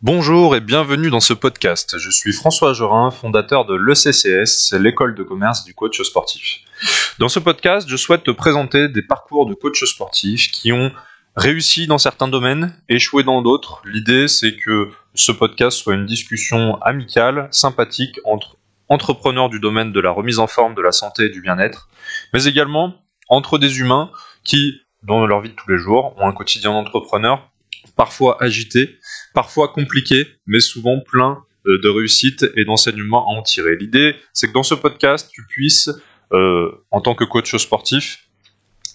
Bonjour et bienvenue dans ce podcast. Je suis François Jorin, fondateur de l'ECCS, l'école de commerce du coach sportif. Dans ce podcast, je souhaite te présenter des parcours de coachs sportifs qui ont réussi dans certains domaines, échoué dans d'autres. L'idée, c'est que ce podcast soit une discussion amicale, sympathique entre entrepreneurs du domaine de la remise en forme, de la santé et du bien-être, mais également entre des humains qui, dans leur vie de tous les jours, ont un quotidien d'entrepreneur parfois agité, parfois compliqué, mais souvent plein euh, de réussite et d'enseignements à en tirer. L'idée, c'est que dans ce podcast, tu puisses, euh, en tant que coach sportif,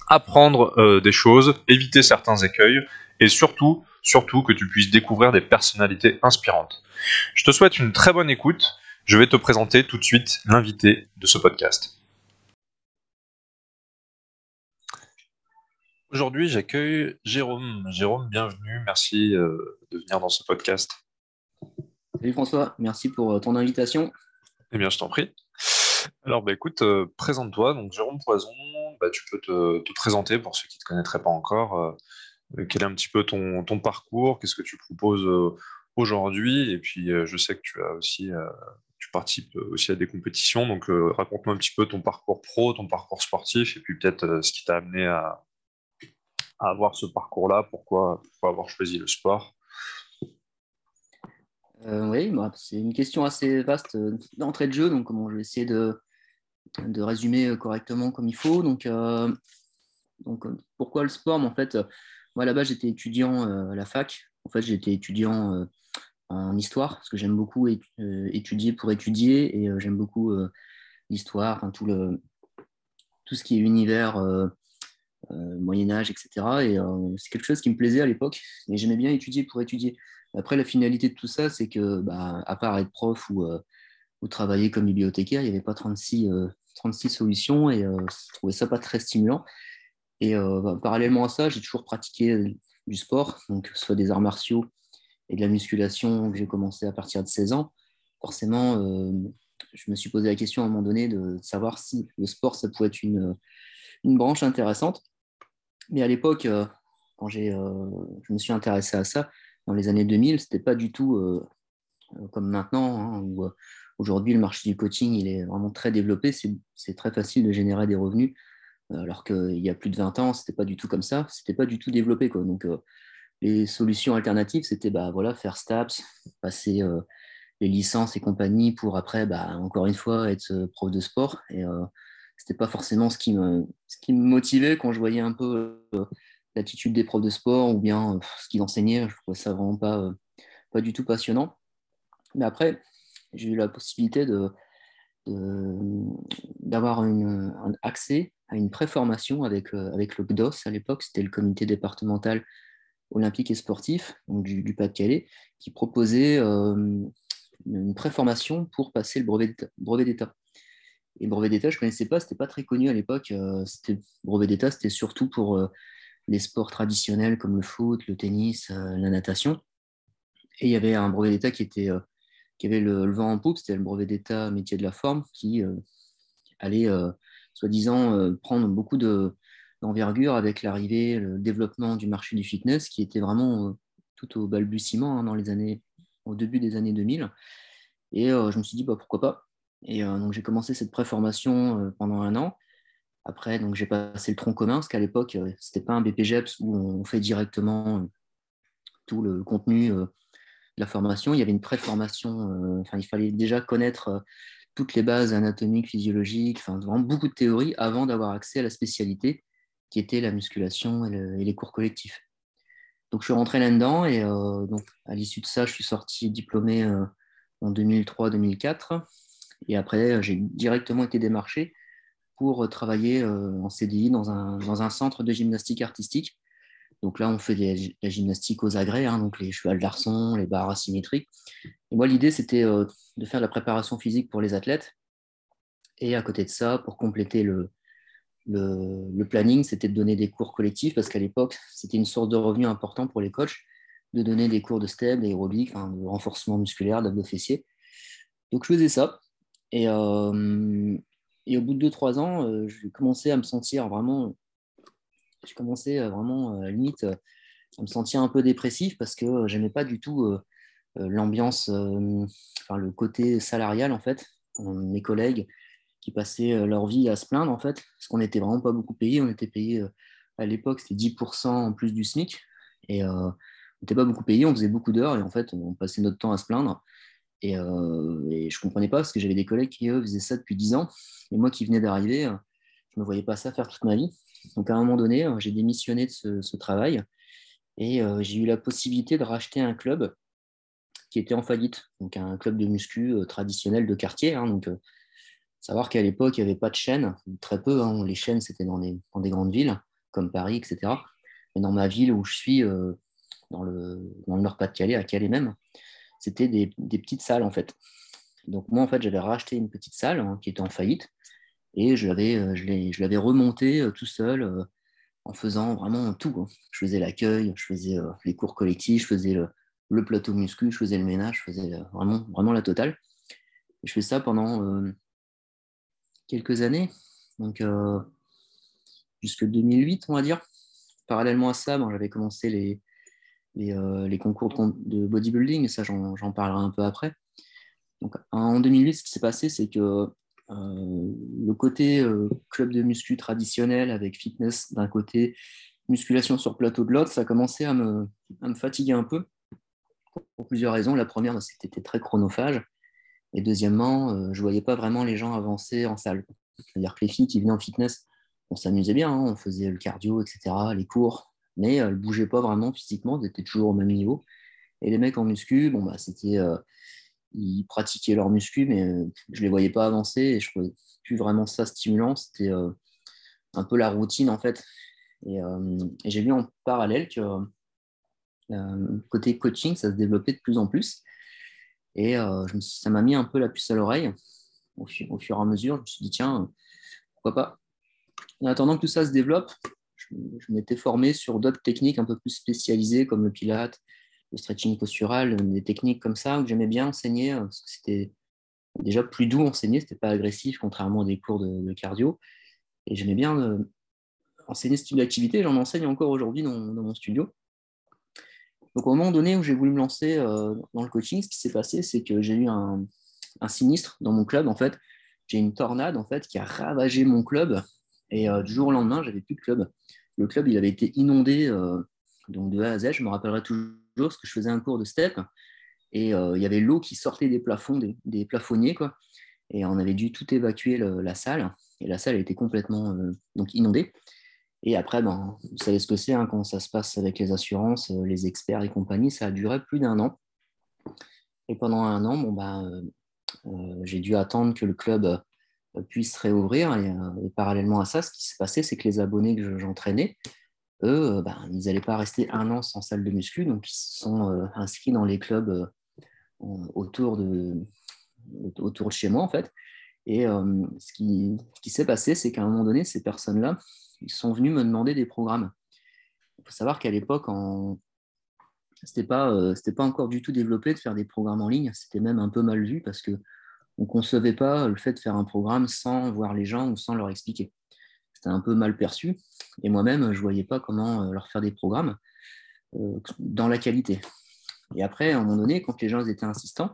apprendre euh, des choses, éviter certains écueils, et surtout, surtout que tu puisses découvrir des personnalités inspirantes. Je te souhaite une très bonne écoute. Je vais te présenter tout de suite l'invité de ce podcast. Aujourd'hui, j'accueille Jérôme. Jérôme, bienvenue. Merci euh, de venir dans ce podcast. Salut François, merci pour euh, ton invitation. Eh bien, je t'en prie. Alors, bah, écoute, euh, présente-toi. Donc, Jérôme Poison, bah, tu peux te, présenter pour ceux qui ne te connaîtraient pas encore. quel est un petit peu ton, ton parcours Qu'est-ce que tu proposes aujourd'hui Et puis, je sais que tu as aussi tu participes aussi à des compétitions. Donc, raconte-moi un petit peu ton parcours pro, ton parcours sportif, et puis peut-être ce qui t'a amené à, avoir ce parcours-là pourquoi, avoir choisi le sport? Euh, Oui, bah, c'est une question assez vaste euh, d'entrée de jeu, donc je vais essayer de, de résumer euh, correctement comme il faut. Donc, pourquoi le sport? En fait, moi là-bas, j'étais étudiant à la fac. En fait, j'étais étudiant en histoire, parce que j'aime beaucoup étudier pour étudier, et j'aime beaucoup l'histoire, tout, le, tout ce qui est univers Moyen Âge, etc. Et euh, c'est quelque chose qui me plaisait à l'époque, mais j'aimais bien étudier pour étudier. Après, la finalité de tout ça, c'est que, bah, à part être prof ou, euh, travailler comme bibliothécaire, il n'y avait pas 36, 36 solutions et je trouvais ça pas très stimulant. Et bah, parallèlement à ça, j'ai toujours pratiqué du sport, donc soit des arts martiaux et de la musculation que j'ai commencé à partir de 16 ans. Forcément, je me suis posé la question à un moment donné de savoir si le sport, ça pouvait être une branche intéressante. Mais à l'époque, euh, quand j'ai, euh, je me suis intéressé à ça, dans les années 2000, ce n'était pas du tout euh, comme maintenant, hein, aujourd'hui le marché du coaching il est vraiment très développé, c'est très facile de générer des revenus, alors qu'il y a plus de 20 ans, ce n'était pas du tout comme ça, ce n'était pas du tout développé. Quoi. Donc les solutions alternatives, c'était bah, voilà, faire STAPS, passer les licences et compagnie pour après, bah, encore une fois, être prof de sport. C'était pas forcément ce qui, me, motivait quand je voyais un peu euh, l'attitude des profs de sport ou bien euh, ce qu'ils enseignaient. Je trouvais ça vraiment pas, euh, pas du tout passionnant. Mais après, j'ai eu la possibilité d'avoir un accès à une préformation avec, le GDOS à l'époque, c'était le comité départemental olympique et sportif du, Pas-de-Calais, qui proposait une préformation pour passer le brevet d'État. Et brevet d'État, je ne connaissais pas, c'était pas très connu à l'époque. Euh, brevet d'État, c'était surtout pour euh, les sports traditionnels comme le foot, le tennis, euh, la natation. Et il y avait un brevet d'État qui, était, qui avait le, vent en poupe, c'était le brevet d'État métier de la forme, qui allait, soi-disant, prendre beaucoup d'envergure avec l'arrivée, le développement du marché du fitness, qui était vraiment tout au balbutiement hein, dans les années, au début des années 2000. Et je me suis dit, bah, pourquoi pas et euh, donc j'ai commencé cette préformation euh, pendant un an. Après, donc j'ai passé le tronc commun, parce qu'à l'époque, euh, ce n'était pas un BPGEPS où on fait directement tout le contenu de la formation. Il y avait une préformation, enfin, il fallait déjà connaître toutes les bases anatomiques, physiologiques, enfin, vraiment beaucoup de théories avant d'avoir accès à la spécialité qui était la musculation et, les cours collectifs. Donc je suis rentré là-dedans et donc à l'issue de ça, je suis sorti diplômé en 2003-2004. Et après, j'ai directement été démarché pour travailler euh, en CDI dans un, dans un, centre de gymnastique artistique. Donc là, on fait de la gymnastique aux agrès, hein, donc les chevals d'arçon, les barres asymétriques. Et moi, l'idée, c'était euh, de faire de la préparation physique pour les athlètes. Et à côté de ça, pour compléter le, le, le planning, c'était de donner des cours collectifs, parce qu'à l'époque, c'était une source de revenus important pour les coachs, de donner des cours de step, d'aérobic, de renforcement musculaire, d'abdos fessiers. Donc je faisais ça. Et, euh, et au bout de 2-3 ans, euh, j'ai commencé à me sentir vraiment, j'ai commencé vraiment, limite, à me sentir un peu dépressif parce que j'aimais pas du tout l'ambiance, enfin, le côté salarial, en fait. Mes collègues qui passaient leur vie à se plaindre, en fait, parce qu'on n'était vraiment pas beaucoup payé. On était payé, à l'époque, c'était 10% en plus du SMIC. Et on n'était pas beaucoup payé, on faisait beaucoup d'heures et en fait, on passait notre temps à se plaindre. Et, euh, et je ne comprenais pas parce que j'avais des collègues qui, eux, faisaient ça depuis 10 ans. Et moi qui venais d'arriver, je ne me voyais pas ça faire toute ma vie. Donc à un moment donné, j'ai démissionné de ce, travail et euh, j'ai eu la possibilité de racheter un club qui était en faillite, donc un club de muscu euh, traditionnel de quartier. Hein. donc, savoir qu'à l'époque, il n'y avait pas de chaînes, très peu. Hein. les chaînes, c'était dans, des grandes villes comme Paris, etc. Mais dans ma ville où je suis, dans le Nord-Pas-de-Calais, à Calais même, c'était des, petites salles en fait. Donc moi en fait j'avais racheté une petite salle hein, qui était en faillite et je l'avais, euh, je l'avais remontée euh, tout seul euh, en faisant vraiment tout. Hein. Je faisais l'accueil, je faisais les cours collectifs, je faisais le, plateau muscu, je faisais le ménage, je faisais vraiment, vraiment la totale. je fais ça pendant quelques années, donc jusque 2008 on va dire. Parallèlement à ça, j'avais commencé les, euh, les, concours de, bodybuilding, ça j'en parlerai un peu après. Donc, en 2008, ce qui s'est passé, c'est que euh, le côté euh, club de muscu traditionnel avec fitness d'un côté, musculation sur plateau de l'autre, ça a commencé à me, à me, fatiguer un peu pour plusieurs raisons. La première, c'est que c'était très chronophage. Et deuxièmement, je ne voyais pas vraiment les gens avancer en salle. C'est-à-dire que les filles qui venaient en fitness, on s'amusait bien, hein, on faisait le cardio, etc., les cours, mais elles ne bougeaient pas vraiment physiquement, elles étaient toujours au même niveau. Et les mecs en muscu, bon, bah, c'était, euh, ils pratiquaient leur muscu, mais euh, je les voyais pas avancer et je ne trouvais plus vraiment ça stimulant. C'était euh, un peu la routine en fait. Et, j'ai vu en parallèle que côté coaching, ça se développait de plus en plus. Et ça m'a mis un peu la puce à l'oreille. Au, au, fur et à mesure, je me suis dit, tiens, pourquoi pas En attendant que tout ça se développe, je, m'étais formé sur d'autres techniques un peu plus spécialisées comme le pilate, le stretching postural, des techniques comme ça que j'aimais bien enseigner parce que c'était déjà plus doux enseigner, c'était pas agressif contrairement à des cours de, cardio. Et j'aimais bien euh, enseigner ce type d'activité, j'en enseigne encore aujourd'hui dans, mon studio. Donc au moment donné où j'ai voulu me lancer euh, dans le coaching, ce qui s'est passé, c'est que j'ai eu un, sinistre dans mon club. En fait, j'ai une tornade en fait qui a ravagé mon club et euh, du jour au lendemain, j'avais plus de club. Le club, il avait été inondé euh, donc de A à Z. Je me rappellerai toujours parce que je faisais un cours de step et euh, il y avait l'eau qui sortait des plafonds, des, plafonniers, quoi. Et on avait dû tout évacuer la salle. Et la salle était complètement donc inondée. Et après, ben, vous savez ce que c'est hein, quand ça se passe avec les assurances, les experts et compagnie. Ça a duré plus d'un an. Et pendant un an, bon, ben, j'ai dû attendre que le club puisse réouvrir. Euh, et, parallèlement à ça, ce qui s'est passé, c'est que les abonnés que j'entraînais, eux, euh, ben, ils n'allaient pas rester un an sans salle de muscu, donc ils se sont euh, inscrits dans les clubs autour, de, autour de chez moi, en fait. Et ce qui, s'est passé, c'est qu'à un moment donné, ces personnes-là, ils sont venus me demander des programmes. Il faut savoir qu'à l'époque, en... ce n'était pas encore du tout développé de faire des programmes en ligne. C'était même un peu mal vu parce que on ne concevait pas le fait de faire un programme sans voir les gens ou sans leur expliquer. C'était un peu mal perçu. Et moi-même, je ne voyais pas comment euh, leur faire des programmes euh, dans la qualité. Et après, à un moment donné, quand les gens étaient insistants,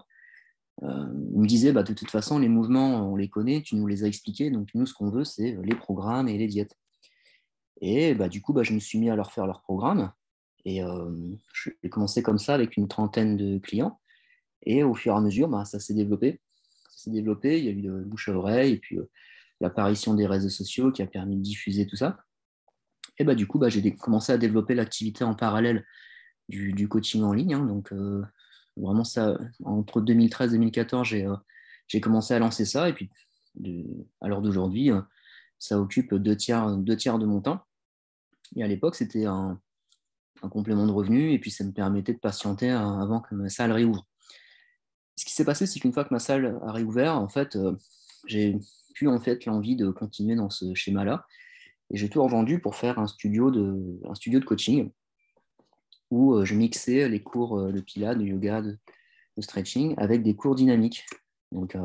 euh, ils me disaient bah, de toute façon, les mouvements, on les connaît, tu nous les as expliqués, donc nous, ce qu'on veut, c'est les programmes et les diètes. Et bah, du coup, bah, je me suis mis à leur faire leurs programmes. Et j'ai commencé comme ça avec une trentaine de clients. Et au fur et à mesure, bah, ça s'est développé s'est développé. Il y a eu le bouche à oreille et puis euh, l'apparition des réseaux sociaux qui a permis de diffuser tout ça. Et bah, du coup, bah, j'ai commencé à développer l'activité en parallèle du, coaching en ligne. Hein. donc, euh, vraiment, ça, entre 2013 et 2014, euh, j'ai commencé à lancer ça. Et puis, à l'heure d'aujourd'hui, ça occupe deux tiers, deux tiers de mon temps. Et à l'époque, c'était un, un, complément de revenu. Et puis, ça me permettait de patienter avant que ma salle réouvre ce qui s'est passé, c'est qu'une fois que ma salle a réouvert, en fait, euh, j'ai pu en fait l'envie de continuer dans ce schéma-là. Et j'ai tout revendu pour faire un studio de, un studio de coaching où euh, je mixais les cours euh, de pilates, de yoga, de, stretching avec des cours dynamiques. Donc,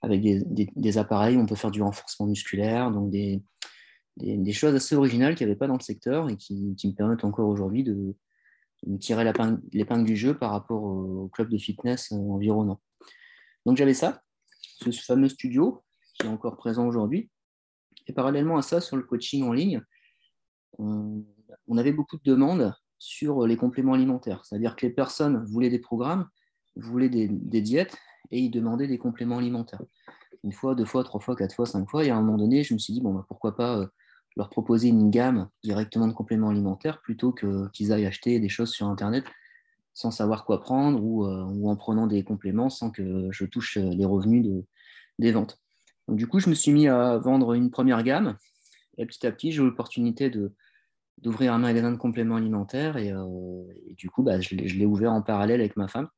avec des, appareils, on peut faire du renforcement musculaire, donc des, choses assez originales qu'il n'y avait pas dans le secteur et qui, me permettent encore aujourd'hui de, me tirer l'épingle du jeu par rapport au, club de fitness environnant. Donc j'avais ça, ce fameux studio qui est encore présent aujourd'hui. Et parallèlement à ça, sur le coaching en ligne, on, avait beaucoup de demandes sur les compléments alimentaires. C'est-à-dire que les personnes voulaient des programmes, voulaient des, diètes et ils demandaient des compléments alimentaires. Une fois, deux fois, trois fois, quatre fois, cinq fois. Et à un moment donné, je me suis dit, bon, bah, pourquoi pas euh, leur proposer une gamme directement de compléments alimentaires plutôt qu'ils aillent acheter des choses sur Internet sans savoir quoi prendre ou, euh, ou, en prenant des compléments sans que je touche euh, les revenus de, des ventes. Du coup, je me suis mis à vendre une première gamme et petit à petit, j'ai eu l'opportunité d'ouvrir un magasin de compléments alimentaires et, euh, du coup, bah, je l'ai ouvert en parallèle avec ma femme.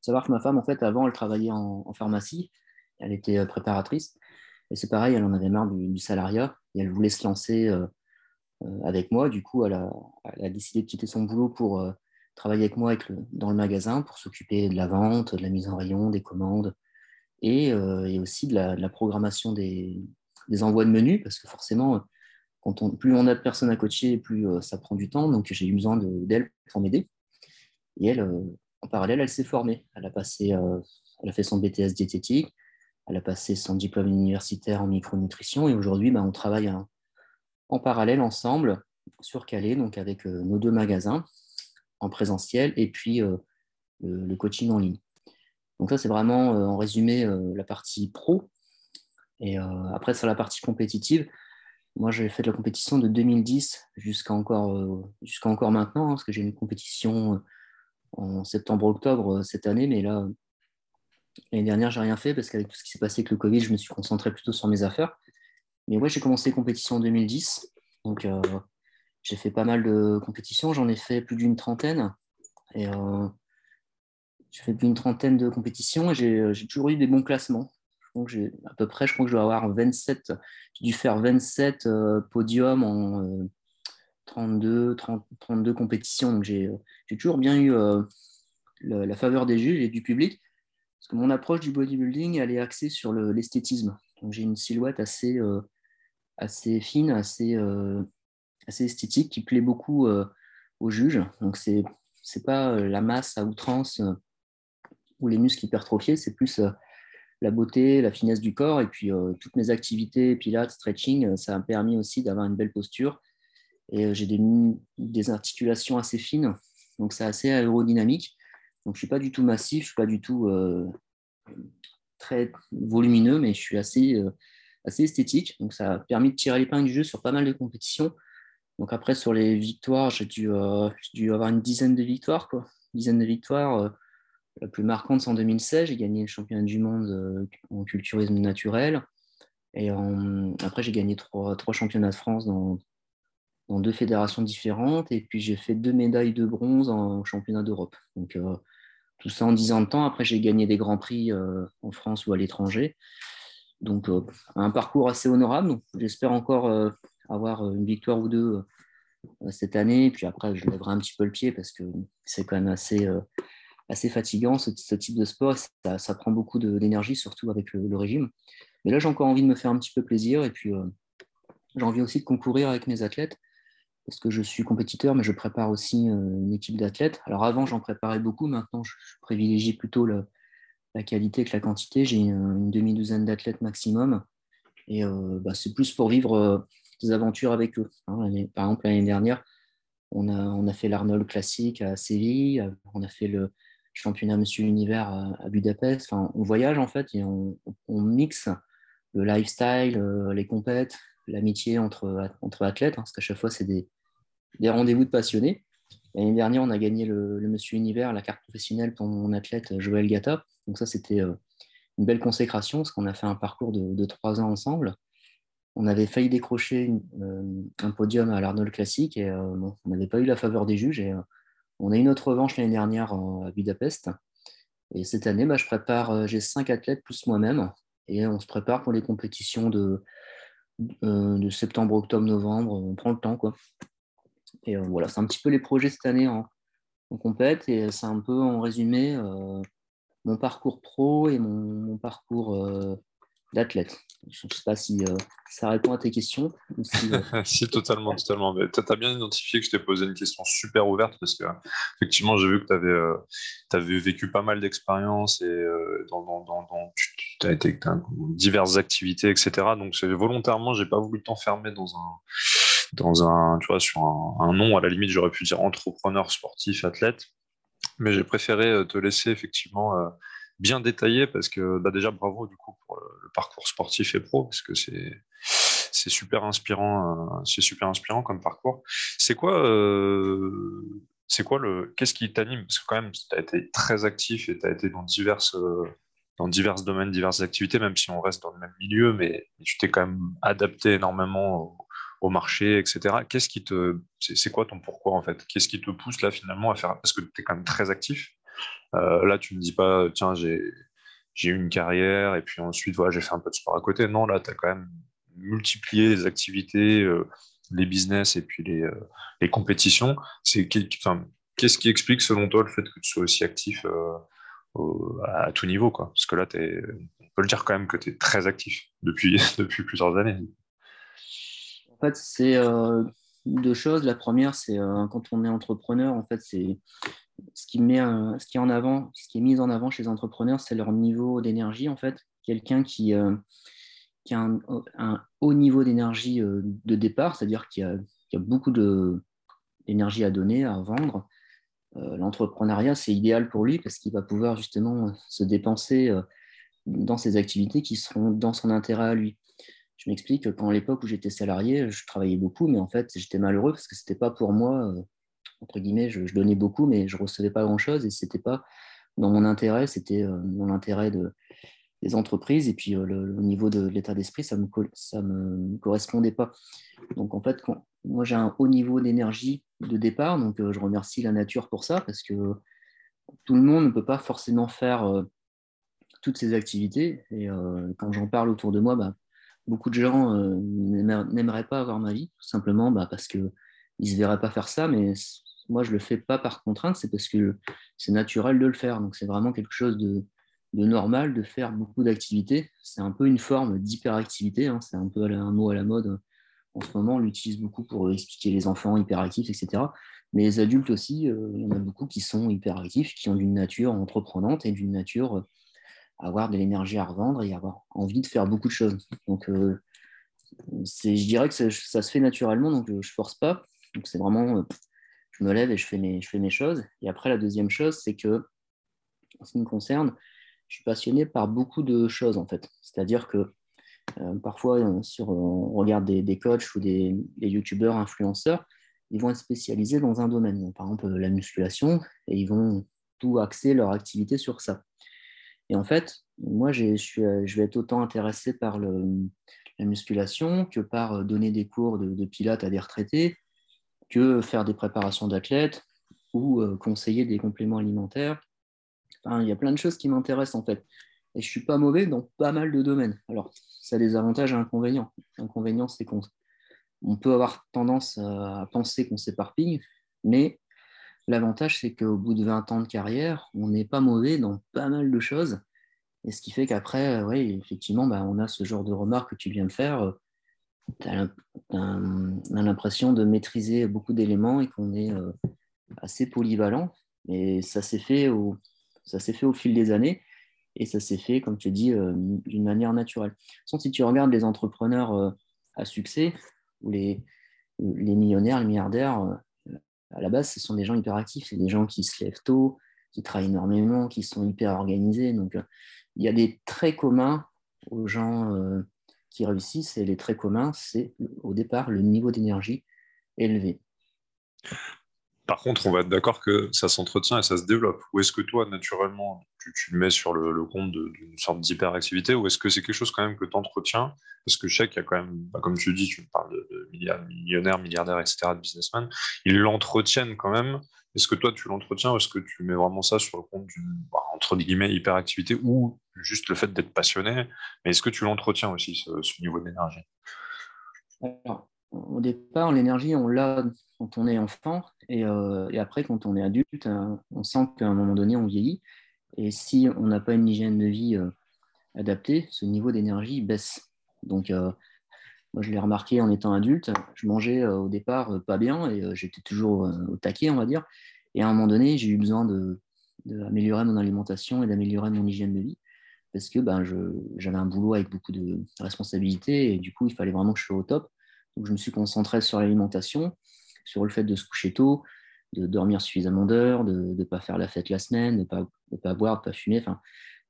savoir que ma femme, en fait, avant, elle travaillait en, pharmacie, elle était préparatrice et c'est pareil, elle en avait marre du, salariat et elle voulait se lancer avec moi. Du coup, elle a, décidé de quitter son boulot pour travailler avec moi dans le magasin pour s'occuper de la vente, de la mise en rayon, des commandes et, euh, aussi de la, programmation des, envois de menus parce que forcément, plus on a de personnes à coacher, plus euh, ça prend du temps. Donc j'ai eu besoin d'elle pour m'aider. Et elle, euh, en parallèle, elle s'est formée. Elle a, passé, elle a fait son BTS diététique, elle a passé son diplôme universitaire en micronutrition et aujourd'hui, bah, on travaille en parallèle ensemble sur Calais, donc avec nos deux magasins en présentiel et puis euh, le, coaching en ligne. Donc ça, c'est vraiment euh, en résumé euh, la partie pro. Et après, sur la partie compétitive, moi, j'ai fait de la compétition de 2010 jusqu'à encore, encore maintenant, hein, parce que j'ai une compétition en septembre-octobre cette année, mais là, l'année dernière, j'ai rien fait parce qu'avec tout ce qui s'est passé avec le Covid, je me suis concentré plutôt sur mes affaires. Mais ouais, j'ai commencé les compétitions en 2010, donc j'ai fait pas mal de compétitions, j'en ai fait plus d'une trentaine. Et euh, j'ai fait plus d'une trentaine de compétitions et euh, j'ai toujours eu des bons classements. j'ai à peu près, je crois que je dois avoir 27, j'ai dû faire 27 euh, podiums en 32, 32 compétitions. Donc j'ai toujours bien eu la, faveur des juges et du public. Mon approche du bodybuilding, elle est axée sur l'esthétisme. j'ai une silhouette assez, assez fine, assez assez esthétique qui plaît beaucoup euh, aux juges. Donc, n'est pas euh, la masse à outrance euh, ou les muscles hypertrophiés, c'est plus la beauté, la finesse du corps. Et puis, toutes mes activités, pilates, stretching, ça a permis aussi d'avoir une belle posture. Et j'ai des, des, articulations assez fines, donc c'est assez aérodynamique. Donc, je ne suis pas du tout massif, je ne suis pas du tout très volumineux, mais je suis assez, assez esthétique. Donc, ça a permis de tirer l'épingle du jeu sur pas mal de compétitions. Donc après, sur les victoires, j'ai dû, euh, dû, avoir une dizaine de victoires. Quoi. Dizaine de victoires. Euh, la plus marquante, c'est en 2016. J'ai gagné le championnat du monde euh, en culturisme naturel. Et après, j'ai gagné trois, trois, championnats de France dans, dans, deux fédérations différentes. Et puis, j'ai fait deux médailles de bronze en championnat d'Europe. Donc, tout ça en dix ans de temps. Après, j'ai gagné des grands prix en France ou à l'étranger. Donc, un parcours assez honorable. J'espère encore avoir euh, une victoire ou deux euh, cette année. Puis après, je lèverai un petit peu le pied parce que c'est quand même assez, euh, assez fatigant ce, type de sport. Ça, prend beaucoup d'énergie, surtout avec le, régime. Mais là, j'ai encore envie de me faire un petit peu plaisir. Et puis, j'ai envie aussi de concourir avec mes athlètes parce que je suis compétiteur, mais je prépare aussi une équipe d'athlètes. Alors avant, j'en préparais beaucoup. Maintenant, je, privilégie plutôt la qualité que la quantité. J'ai une, demi-douzaine d'athlètes maximum. Et bah, c'est plus pour vivre des aventures avec eux. Hein. Par exemple, l'année dernière, on a, on a fait l'Arnold classique à Séville, on a fait le championnat Monsieur Univers à, Budapest. Enfin, on voyage en fait et on, mixe le lifestyle, euh, les compètes, l'amitié entre, entre athlètes, hein, parce qu'à chaque fois, c'est des, des rendez-vous de passionnés. L'année dernière, on a gagné le, Monsieur Univers, la carte professionnelle pour mon athlète Joël Gata. Donc ça, c'était euh, une belle consécration, parce qu'on a fait un parcours de, trois ans ensemble on avait failli décrocher euh, un podium à l'Arnold Classic et euh, on n'avait pas eu la faveur des juges. Et, euh, on a eu notre revanche l'année dernière à Budapest. Et cette année, bah, je prépare, j'ai cinq athlètes plus moi-même et on se prépare pour les compétitions de, de septembre, octobre, novembre. On prend le temps. Quoi. Et voilà, c'est un petit peu les projets cette année en, compète et c'est un peu en résumé mon parcours pro et mon, parcours d'athlète. Je ne sais pas si ça répond à tes questions. Si, totalement, totalement. Tu as bien identifié que je t'ai posé une question super ouverte parce que effectivement, j'ai vu que tu avais, avais, vécu pas mal d'expériences et dans, tu as été dans diverses activités, etc. Donc volontairement, j'ai pas voulu t'enfermer dans un dans un, tu vois, sur un, nom, à la limite, j'aurais pu dire entrepreneur, sportif, athlète, mais j'ai préféré euh, te laisser effectivement euh, bien détailler parce que bah, déjà bravo du coup pour le, parcours sportif et pro parce que c'est c'est super inspirant, euh, c'est super inspirant comme parcours. C'est quoi, c'est quoi le, qu'est-ce qui t'anime? Parce que quand même, tu as été très actif et tu as été dans diverses, dans divers domaines, diverses activités, même si on reste dans le même milieu, mais tu t'es quand même adapté énormément au marché, etc. Qu'est-ce qui te, c'est quoi ton pourquoi en fait? Qu'est-ce qui te pousse là finalement à faire Parce que tu es quand même très actif. Euh, là, tu me dis pas, tiens, j'ai eu une carrière et puis ensuite voilà, j'ai fait un peu de sport à côté. Non, là, tu as quand même multiplié les activités, euh, les business et puis les, euh, les compétitions. Qu'est-ce qui explique selon toi le fait que tu sois aussi actif à tout niveau quoi? Parce que là, es, on peut le dire quand même que tu es très actif depuis, depuis plusieurs années. En fait, c'est euh, deux choses. La première, c'est euh, quand on est entrepreneur, en fait, c'est ce qui met ce qui est en avant, ce qui est mis en avant chez les entrepreneurs, c'est leur niveau d'énergie. En fait, quelqu'un qui, euh, a un, haut niveau d'énergie de départ, c'est-à-dire qu'il a beaucoup d'énergie à donner, à vendre. L'entrepreneuriat, c'est idéal pour lui parce qu'il va pouvoir justement se dépenser dans ses activités qui seront dans son intérêt à lui. Je m'explique, quand à l'époque où j'étais salarié, je travaillais beaucoup, mais en fait, j'étais malheureux parce que ce n'était pas pour moi, euh, entre guillemets, je, donnais beaucoup, mais je ne recevais pas grand-chose et ce n'était pas dans mon intérêt, c'était euh, dans l'intérêt de, des entreprises et puis euh, au niveau de, l'état d'esprit, ça me, me correspondait pas. Donc en fait, moi j'ai un haut niveau d'énergie de départ, donc je remercie la nature pour ça parce que tout le monde ne peut pas forcément faire toutes ces activités. Et quand j'en parle autour de moi, bah, beaucoup de gens euh, n'aimeraient pas avoir ma vie, tout simplement bah, parce qu'ils ne se verraient pas faire ça, mais moi je ne le fais pas par contrainte, c'est parce que c'est naturel de le faire. Donc c'est vraiment quelque chose de, normal de faire beaucoup d'activités. C'est un peu une forme d'hyperactivité, hein. c'est un peu un mot à la mode en ce moment, on l'utilise beaucoup pour expliquer les enfants hyperactifs, etc. Mais les adultes aussi, euh, il y en a beaucoup qui sont hyperactifs, qui ont une nature entreprenante et d'une nature avoir de l'énergie à revendre et avoir envie de faire beaucoup de choses. Donc, euh, je dirais que ça, se fait naturellement, donc euh, je force pas. Donc, c'est vraiment, euh, je me lève et je fais, mes, je fais mes choses. Et après, la deuxième chose, c'est que, en ce qui me concerne, je suis passionné par beaucoup de choses, en fait. C'est-à-dire que parfois, sur, on regarde des, des coachs ou des, des youtubeurs, influenceurs, ils vont être spécialisés dans un domaine. par exemple, la musculation, et ils vont tout axer leur activité sur ça. Et en fait, moi, euh, je vais être autant intéressé par la musculation que par euh, donner des cours de, pilates à des retraités, que faire des préparations d'athlètes ou euh, conseiller des compléments alimentaires. Il y a plein de choses qui m'intéressent en fait. Et je ne suis pas mauvais dans pas mal de domaines. Alors, ça a des avantages et inconvénients. L'inconvénient, c'est qu'on on peut avoir tendance à penser qu'on s'éparpille, mais L'avantage, c'est qu'au bout de 20 ans de carrière, on n'est pas mauvais dans pas mal de choses. Et ce qui fait qu'après, euh, oui, effectivement, bah, on a ce genre de remarques que tu viens de faire. Tu as, l'impression de maîtriser beaucoup d'éléments et qu'on est euh, assez polyvalent. Et ça s'est fait, au, fait au fil des années. Et ça s'est fait, comme tu dis, euh, d'une manière naturelle. Sans, si tu regardes les entrepreneurs à succès, ou les, les millionnaires, les milliardaires, à la base, ce sont des gens hyperactifs, c'est des gens qui se lèvent tôt, qui travaillent énormément, qui sont hyper organisés. Donc, euh, il y a des traits communs aux gens euh, qui réussissent, et les traits communs, c'est au départ le niveau d'énergie élevé. Par contre, on va être d'accord que ça s'entretient et ça se développe. Ou est-ce que toi, naturellement, tu, le mets sur le, compte d'une sorte d'hyperactivité ou est-ce que c'est quelque chose quand même que tu entretiens Parce que je sais qu'il y a quand même, bah, comme tu dis, tu parles de, millionnaires, milliardaires, etc., de businessmen, ils l'entretiennent quand même. Est-ce que toi, tu l'entretiens ou est-ce que tu mets vraiment ça sur le compte d'une, bah, entre guillemets, hyperactivité ou juste le fait d'être passionné? Mais est-ce que tu l'entretiens aussi, ce, ce niveau d'énergie? Au départ, l'énergie, on l'a quand on est enfant, euh, et, après, quand on est adulte, euh, on sent qu'à un moment donné, on vieillit. Et si on n'a pas une hygiène de vie euh, adapté, ce niveau d'énergie baisse. Donc, moi, je l'ai remarqué en étant adulte. Je mangeais au départ pas bien et j'étais toujours au taquet, on va dire. Et à un moment donné, j'ai eu besoin d'améliorer mon alimentation et d'améliorer mon hygiène de vie parce que ben, j'avais un boulot avec beaucoup de responsabilités et du coup, il fallait vraiment que je sois au top. Donc, je me suis concentré sur l'alimentation, sur le fait de se coucher tôt, de dormir suffisamment d'heures, de ne pas faire la fête la semaine, de ne pas, pas boire, de ne pas fumer, enfin,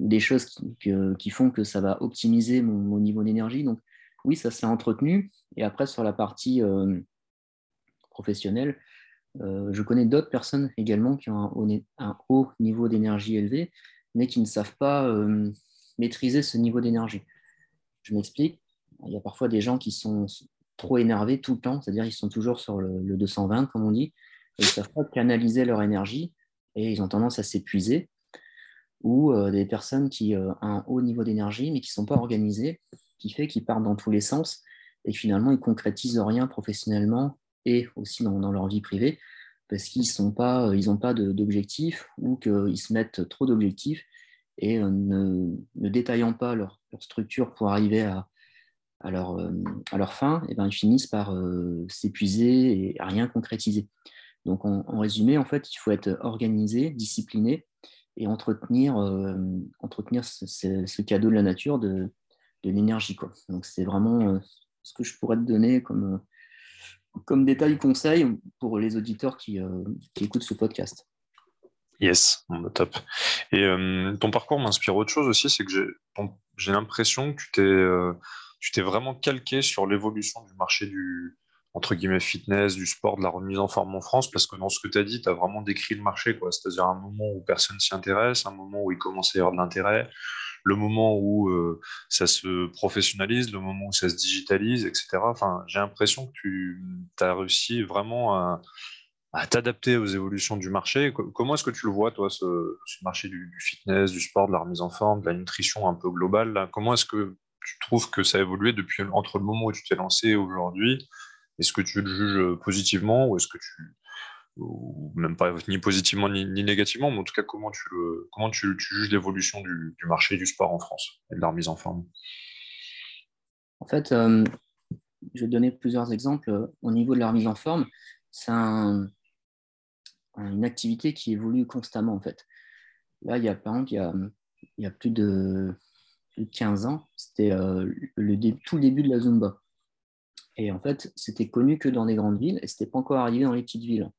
des choses qui, font que ça va optimiser mon, niveau d'énergie. Donc, oui, ça s'est entretenu. Et après, sur la partie euh, professionnelle, euh, je connais d'autres personnes également qui ont un, haut, niveau d'énergie élevé, mais qui ne savent pas euh, maîtriser ce niveau d'énergie. Je m'explique. Il y a parfois des gens qui sont trop énervés tout le temps, c'est-à-dire ils sont toujours sur le, 220, comme on dit, et ils ne savent pas canaliser leur énergie. Et ils ont tendance à s'épuiser. Ou euh, des personnes qui ont un haut niveau d'énergie mais qui ne sont pas organisées, qui fait qu'ils partent dans tous les sens. Et finalement ils concrétisent rien professionnellement et aussi dans, leur vie privée. Parce qu'ils n'ont pas, ils pas d'objectifs ou qu'ils se mettent trop d'objectifs. Et euh, ne, détaillant pas leur, structure pour arriver à, à, leur, euh, à leur, fin, et eh ben, ils finissent par euh, s'épuiser et rien concrétiser. Donc en, résumé, en fait, il faut être organisé, discipliné et entretenir, entretenir ce, cadeau de la nature de, l'énergie. Donc c'est vraiment ce que je pourrais te donner comme, comme détail conseil pour les auditeurs qui, écoutent ce podcast. Yes, bah, top. Et euh, ton parcours m'inspire autre chose aussi, c'est que j'ai l'impression que tu t'es euh, tu t'es vraiment calqué sur l'évolution du marché du entre guillemets fitness, du sport, de la remise en forme en France, parce que dans ce que tu as dit, tu as vraiment décrit le marché. C'est-à-dire un moment où personne s'y intéresse, un moment où il commence à y avoir de l'intérêt, le moment où euh, ça se professionnalise, le moment où ça se digitalise, etc. Enfin, j'ai l'impression que tu as réussi vraiment à à t'adapter aux évolutions du marché. Comment est-ce que tu le vois, toi, ce, marché du, fitness, du sport, de la remise en forme, de la nutrition un peu globale Comment est-ce que tu trouves que ça a évolué depuis entre le moment où tu t'es lancé aujourd'hui? Est-ce que tu le juges positivement ou est-ce que tu même pas ni positivement ni, négativement, mais en tout cas comment tu comment tu, juges l'évolution du, marché du sport en France et de la remise en forme? En fait, euh, je vais donner plusieurs exemples. Au niveau de la remise en forme, c'est un, une activité qui évolue constamment en fait. Là, il y a par exemple, il y a, plus, de, 15 ans, c'était euh, le tout le début de la Zumba. Et en fait, c'était connu que dans les grandes villes et c'était pas encore arrivé dans les petites villes.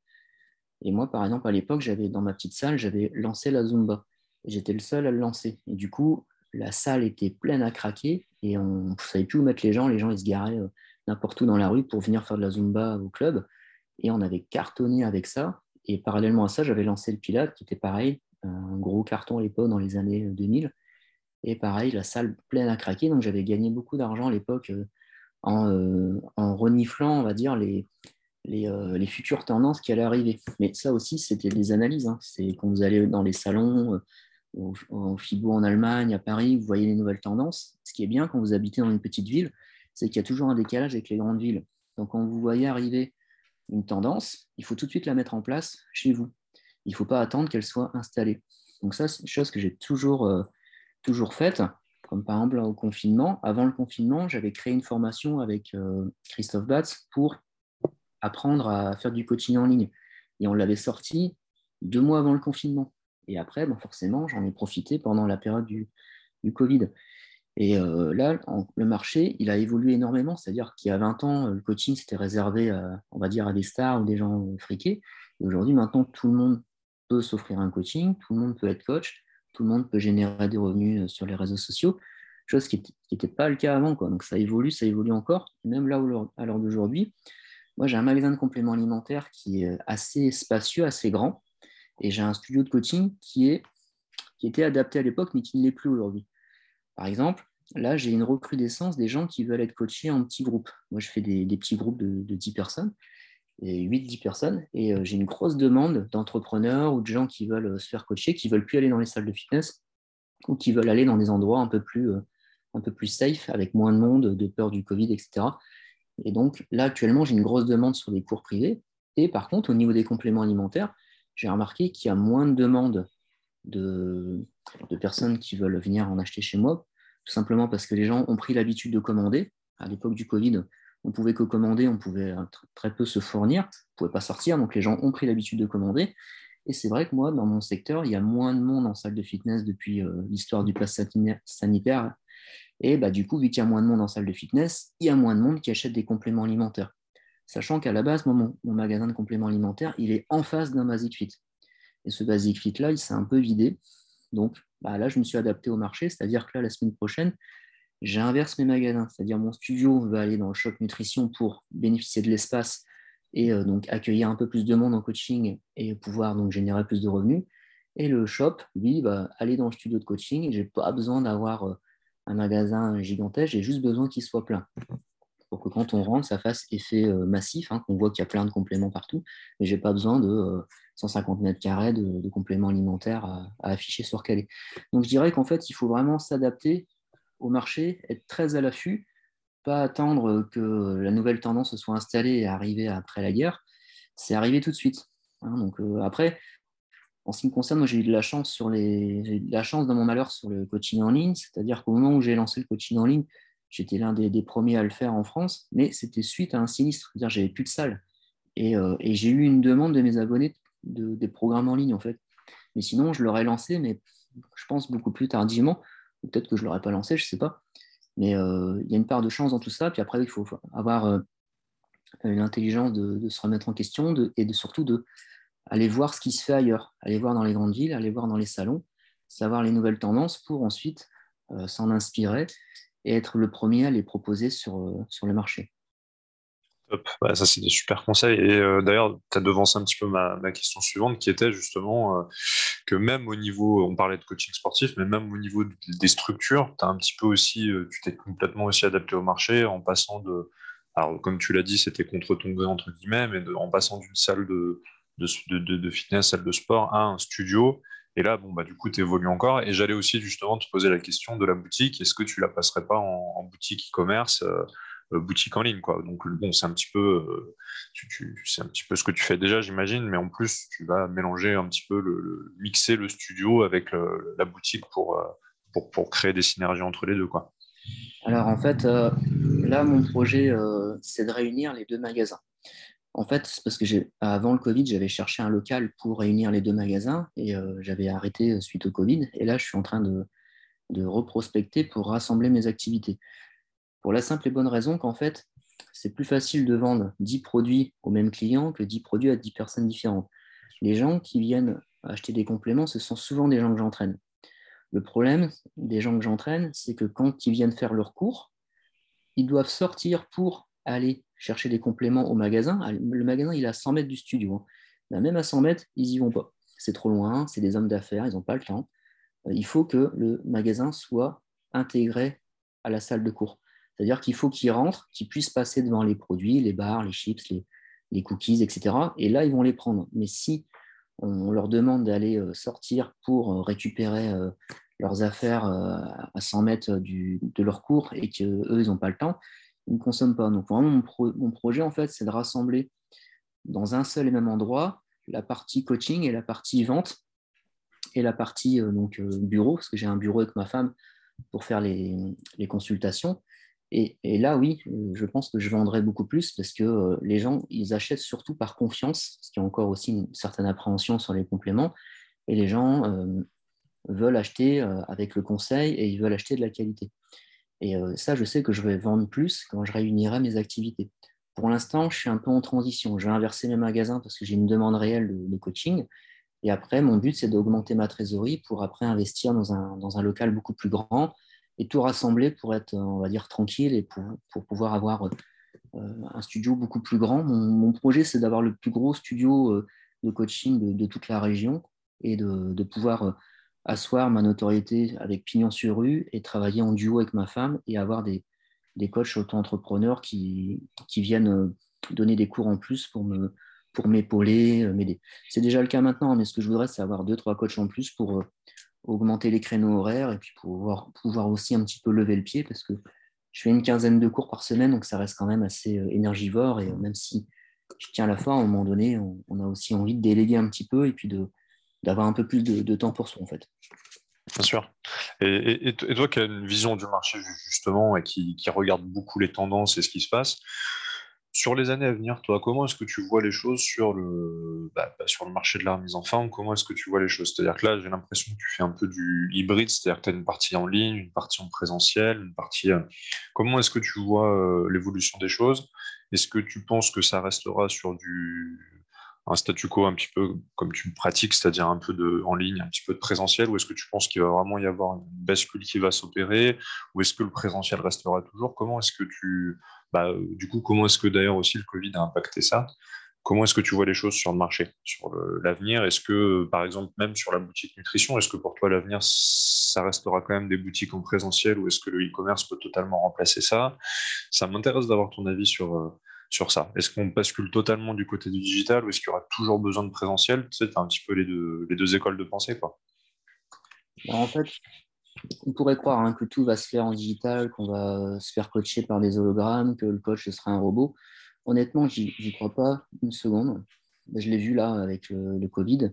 Et moi, par exemple, à l'époque, j'avais dans ma petite salle, j'avais lancé la Zumba. J'étais le seul à le lancer. Et du coup, la salle était pleine à craquer et on ne savait plus où mettre les gens. Les gens, ils se garaient euh, n'importe où dans la rue pour venir faire de la Zumba au club. Et on avait cartonné avec ça. Et parallèlement à ça, j'avais lancé le Pilate, qui était pareil, un gros carton à l'époque dans les années 2000. Et pareil, la salle pleine à craquer. Donc j'avais gagné beaucoup d'argent à l'époque euh, euh, en, reniflant, on va dire, les, euh, les, futures tendances qui allaient arriver. Mais ça aussi, c'était des analyses. Hein. C'est quand vous allez dans les salons, au, FIBO en Allemagne, à Paris, vous voyez les nouvelles tendances. Ce qui est bien quand vous habitez dans une petite ville, c'est qu'il y a toujours un décalage avec les grandes villes. Donc quand vous voyez arriver une tendance, il faut tout de suite la mettre en place chez vous. Il ne faut pas attendre qu'elle soit installée. Donc ça, c'est une chose que j'ai toujours, toujours faite, comme par exemple au confinement. Avant le confinement, j'avais créé une formation avec euh, Christophe Batz pour apprendre à faire du coaching en ligne. Et on l'avait sorti deux mois avant le confinement. Et après, ben forcément, j'en ai profité pendant la période du, du Covid. Et euh, là, le marché, il a évolué énormément. C'est-à-dire qu'il y a 20 ans, le coaching, c'était réservé, à, on va dire, à des stars ou des gens friqués. Et aujourd'hui, maintenant, tout le monde peut s'offrir un coaching, tout le monde peut être coach, tout le monde peut générer des revenus euh, sur les réseaux sociaux, chose qui n'était pas le cas avant. Donc ça évolue, ça évolue encore. même là, à l'heure d'aujourd'hui, moi, j'ai un magasin de compléments alimentaires qui est assez spacieux, assez grand. Et j'ai un studio de coaching qui, est, qui était adapté à l'époque, mais qui ne l'est plus aujourd'hui. Par exemple, là, j'ai une recrudescence des gens qui veulent être coachés en petits groupes. Moi, je fais des, petits groupes de, 10 personnes, 8-10 personnes, et euh, j'ai une grosse demande d'entrepreneurs ou de gens qui veulent euh, se faire coacher, qui veulent plus aller dans les salles de fitness, ou qui veulent aller dans des endroits un peu plus, euh, un peu plus safe, avec moins de monde, de peur du Covid, etc. Et donc, là, actuellement, j'ai une grosse demande sur des cours privés. Et par contre, au niveau des compléments alimentaires, j'ai remarqué qu'il y a moins de demandes de, de personnes qui veulent venir en acheter chez moi tout simplement parce que les gens ont pris l'habitude de commander. À l'époque du Covid, on pouvait que commander, on pouvait très peu se fournir, on pouvait pas sortir, donc les gens ont pris l'habitude de commander. Et c'est vrai que moi, dans mon secteur, il y a moins de monde en salle de fitness depuis l'histoire du pass sanitaire. Et bah, du coup, vu qu'il y a moins de monde en salle de fitness, il y a moins de monde qui achète des compléments alimentaires. Sachant qu'à la base, mon, magasin de compléments alimentaires, il est en face d'un Basic Fit. Et ce Basic Fit là, il s'est un peu vidé. Donc bah, là, je me suis adapté au marché, c'est-à-dire que là, la semaine prochaine, j'inverse mes magasins. C'est-à-dire mon studio va aller dans le shop nutrition pour bénéficier de l'espace et euh, donc accueillir un peu plus de monde en coaching et pouvoir donc générer plus de revenus. Et le shop, lui, va aller dans le studio de coaching. Je n'ai pas besoin d'avoir euh, un magasin gigantesque, j'ai juste besoin qu'il soit plein pour que quand on rentre, ça fasse effet euh, massif, hein, qu'on voit qu'il y a plein de compléments partout, mais je n'ai pas besoin de 150 euh, mètres carrés de, compléments alimentaires à, afficher sur Calais. Donc je dirais qu'en fait, il faut vraiment s'adapter au marché, être très à l'affût, pas attendre que la nouvelle tendance soit installée et arriver après la guerre, c'est arriver tout de suite. Hein. donc euh, après, en ce qui me concerne, moi j'ai eu de la chance sur les, de la chance dans mon malheur sur le coaching en ligne, c'est-à-dire qu'au moment où j'ai lancé le coaching en ligne, J'étais l'un des, premiers à le faire en France, mais c'était suite à un sinistre. C'est-à-dire, j'avais plus de salle. Euh, et, j'ai eu une demande de mes abonnés de, des programmes en ligne, en fait. Mais sinon, je l'aurais lancé, mais je pense beaucoup plus tardivement. Peut-être que je ne l'aurais pas lancé, je ne sais pas. Mais euh, il y a une part de chance dans tout ça. Puis après, il faut avoir euh, l'intelligence de, se remettre en question et de, surtout de aller voir ce qui se fait ailleurs, aller voir dans les grandes villes, aller voir dans les salons, savoir les nouvelles tendances pour ensuite s'en inspirer et être le premier à les proposer sur, euh, sur le marché. Top. Bah, ça, c'est des super conseils. Et euh, d'ailleurs, tu as devancé un petit peu ma, question suivante qui était justement euh, que même au niveau, on parlait de coaching sportif, mais même au niveau des structures, tu as un petit peu aussi, tu t'es complètement aussi adapté au marché en passant de. Alors, comme tu l'as dit, c'était contre ton gré, entre guillemets, mais en passant d'une salle de, de, de, fitness, salle de sport à un studio et là, bon, bah, du coup, tu évolues encore. Et j'allais aussi justement te poser la question de la boutique. Est-ce que tu la passerais pas en, boutique e-commerce, euh, euh, boutique en ligne quoi Donc, bon, c'est un, petit peu, euh, c'est un petit peu ce que tu fais déjà, j'imagine. Mais en plus, tu vas mélanger un petit peu, le, mixer le studio avec la boutique pour, pour, pour, créer des synergies entre les deux. Quoi. Alors, en fait, là, mon projet, c'est de réunir les deux magasins. En fait, c'est parce que avant le Covid, j'avais cherché un local pour réunir les deux magasins et euh, j'avais arrêté euh, suite au Covid. Et là, je suis en train de, reprospecter pour rassembler mes activités. Pour la simple et bonne raison qu'en fait, c'est plus facile de vendre 10 produits au même client que 10 produits à 10 personnes différentes. Les gens qui viennent acheter des compléments, ce sont souvent des gens que j'entraîne. Le problème des gens que j'entraîne, c'est que quand ils viennent faire leur cours, ils doivent sortir pour aller chercher des compléments au magasin. Ah, le magasin, il est à 100 mètres du studio. Hein. Ben, même à 100 mètres, ils n'y vont pas. C'est trop loin, c'est des hommes d'affaires, ils n'ont pas le temps. Euh, il faut que le magasin soit intégré à la salle de cours. C'est-à-dire qu'il faut qu'ils rentrent, qu'ils puissent passer devant les produits, les bars, les chips, les, cookies, etc. Et là, ils vont les prendre. Mais si on leur demande d'aller euh, sortir pour euh, récupérer leurs affaires à 100 mètres de leur cours et qu'eux, ils n'ont pas le temps, ne consomment pas. Donc vraiment, mon, projet, en fait, c'est de rassembler dans un seul et même endroit la partie coaching et la partie vente et la partie euh, donc, euh, bureau, parce que j'ai un bureau avec ma femme pour faire les, consultations. Et, là, oui, je pense que je vendrai beaucoup plus parce que euh, les gens, ils achètent surtout par confiance, ce qui est encore aussi une certaine appréhension sur les compléments. Et les gens veulent acheter avec le conseil et ils veulent acheter de la qualité. Et euh, ça, je sais que je vais vendre plus quand je réunirai mes activités. Pour l'instant, je suis un peu en transition. Je vais inverser mes magasins parce que j'ai une demande réelle de, coaching. Et après, mon but, c'est d'augmenter ma trésorerie pour après investir dans un, dans un, local beaucoup plus grand et tout rassembler pour être, on va dire, tranquille et pour, pour pouvoir avoir euh, un studio beaucoup plus grand. Mon, projet, c'est d'avoir le plus gros studio euh, de coaching de, toute la région et de, pouvoir asseoir ma notoriété avec pignon sur rue et travailler en duo avec ma femme et avoir des, des coachs auto-entrepreneurs qui, qui viennent euh, donner des cours en plus pour me pour m'épauler, euh, m'aider. C'est déjà le cas maintenant, mais ce que je voudrais, c'est avoir deux, trois coachs en plus pour euh, augmenter les créneaux horaires et puis pouvoir, pouvoir aussi un petit peu lever le pied parce que je fais une quinzaine de cours par semaine, donc ça reste quand même assez énergivore et même si je tiens la fin, à un moment donné, on a aussi envie de déléguer un petit peu et puis d'avoir un peu plus de, temps pour soi, en fait. Bien sûr. Et, toi qui as une vision du marché justement et qui, regarde beaucoup les tendances et ce qui se passe, sur les années à venir, toi, comment est-ce que tu vois les choses sur le, bah, bah, sur le marché de la remise en forme? Comment est-ce que tu vois les choses? C'est-à-dire que là, j'ai l'impression que tu fais un peu du hybride, c'est-à-dire que tu as une partie en ligne, une partie en présentiel, une partie. Euh, comment est-ce que tu vois euh, l'évolution des choses? Est-ce que tu penses que ça restera sur du un statu quo un petit peu comme tu pratiques, c'est-à-dire un peu de en ligne, un petit peu de présentiel, ou est-ce que tu penses qu'il va vraiment y avoir une bascule qui va s'opérer, ou est-ce que le présentiel restera toujours? Comment est-ce que tu, bah, du coup, comment est-ce que d'ailleurs aussi le Covid a impacté ça? Comment est-ce que tu vois les choses sur le marché, sur l'avenir? Est-ce que, par exemple, même sur la boutique nutrition, est-ce que pour toi l'avenir, ça restera quand même des boutiques en présentiel, ou est-ce que le e-commerce peut totalement remplacer ça? Ça m'intéresse d'avoir ton avis sur euh, sur ça Est-ce qu'on bascule totalement du côté du digital ou est-ce qu'il y aura toujours besoin de présentiel? Sais, un petit peu les deux, les deux écoles de pensée. Quoi. Bah, en fait, on pourrait croire hein, que tout va se faire en digital, qu'on va se faire coacher par des hologrammes, que le coach sera un robot. Honnêtement, j'y crois pas une seconde. Je l'ai vu là avec le, Covid.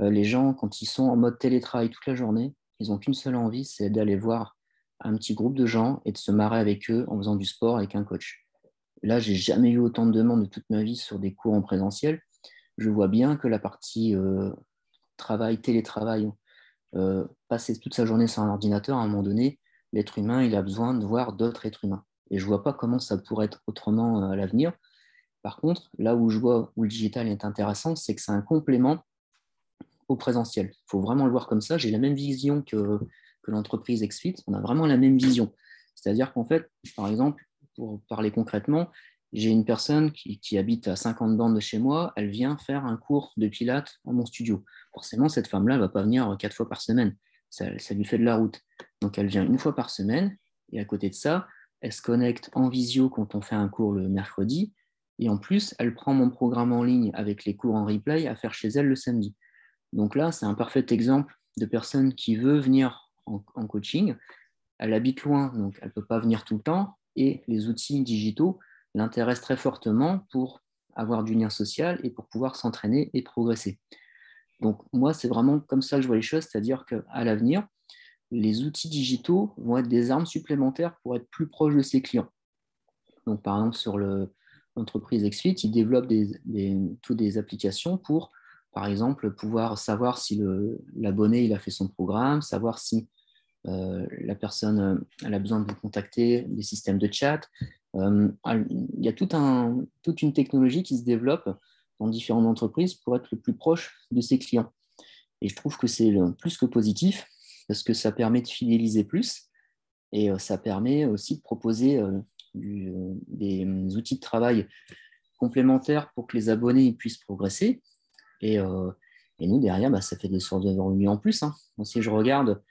Euh, les gens, quand ils sont en mode télétravail toute la journée, ils n'ont qu'une seule envie, c'est d'aller voir un petit groupe de gens et de se marrer avec eux en faisant du sport avec un coach. Là, j'ai jamais eu autant de demandes de toute ma vie sur des cours en présentiel. Je vois bien que la partie euh, travail, télétravail, euh, passer toute sa journée sur un ordinateur, à un moment donné, l'être humain, il a besoin de voir d'autres êtres humains. Et je vois pas comment ça pourrait être autrement euh, à l'avenir. Par contre, là où je vois où le digital est intéressant, c'est que c'est un complément au présentiel. Il faut vraiment le voir comme ça. J'ai la même vision que, que l'entreprise XFIT. On a vraiment la même vision. C'est-à-dire qu'en fait, par exemple, pour parler concrètement, j'ai une personne qui, habite à 50 bandes de chez moi, elle vient faire un cours de pilates à mon studio. Forcément, cette femme-là ne va pas venir quatre fois par semaine. Ça, lui fait de la route. Donc, elle vient une fois par semaine. Et à côté de ça, elle se connecte en visio quand on fait un cours le mercredi. Et en plus, elle prend mon programme en ligne avec les cours en replay à faire chez elle le samedi. Donc là, c'est un parfait exemple de personne qui veut venir en, en coaching. Elle habite loin, donc elle ne peut pas venir tout le temps et les outils digitaux l'intéressent très fortement pour avoir du lien social et pour pouvoir s'entraîner et progresser. Donc moi, c'est vraiment comme ça que je vois les choses, c'est-à-dire qu'à l'avenir, les outils digitaux vont être des armes supplémentaires pour être plus proche de ses clients. Donc par exemple, sur l'entreprise XFIT, ils développent des, toutes des applications pour, par exemple, pouvoir savoir si l'abonné a fait son programme, savoir si euh, la personne euh, a besoin de vous contacter, des systèmes de chat. Euh, il y a toute une technologie qui se développe dans différentes entreprises pour être le plus proche de ses clients. Et je trouve que c'est plus que positif parce que ça permet de fidéliser plus et ça permet aussi de proposer des outils de travail complémentaires pour que les abonnés puissent progresser. Et, nous, derrière, bah, ça fait des sources de revenus en plus. Hein. si je regarde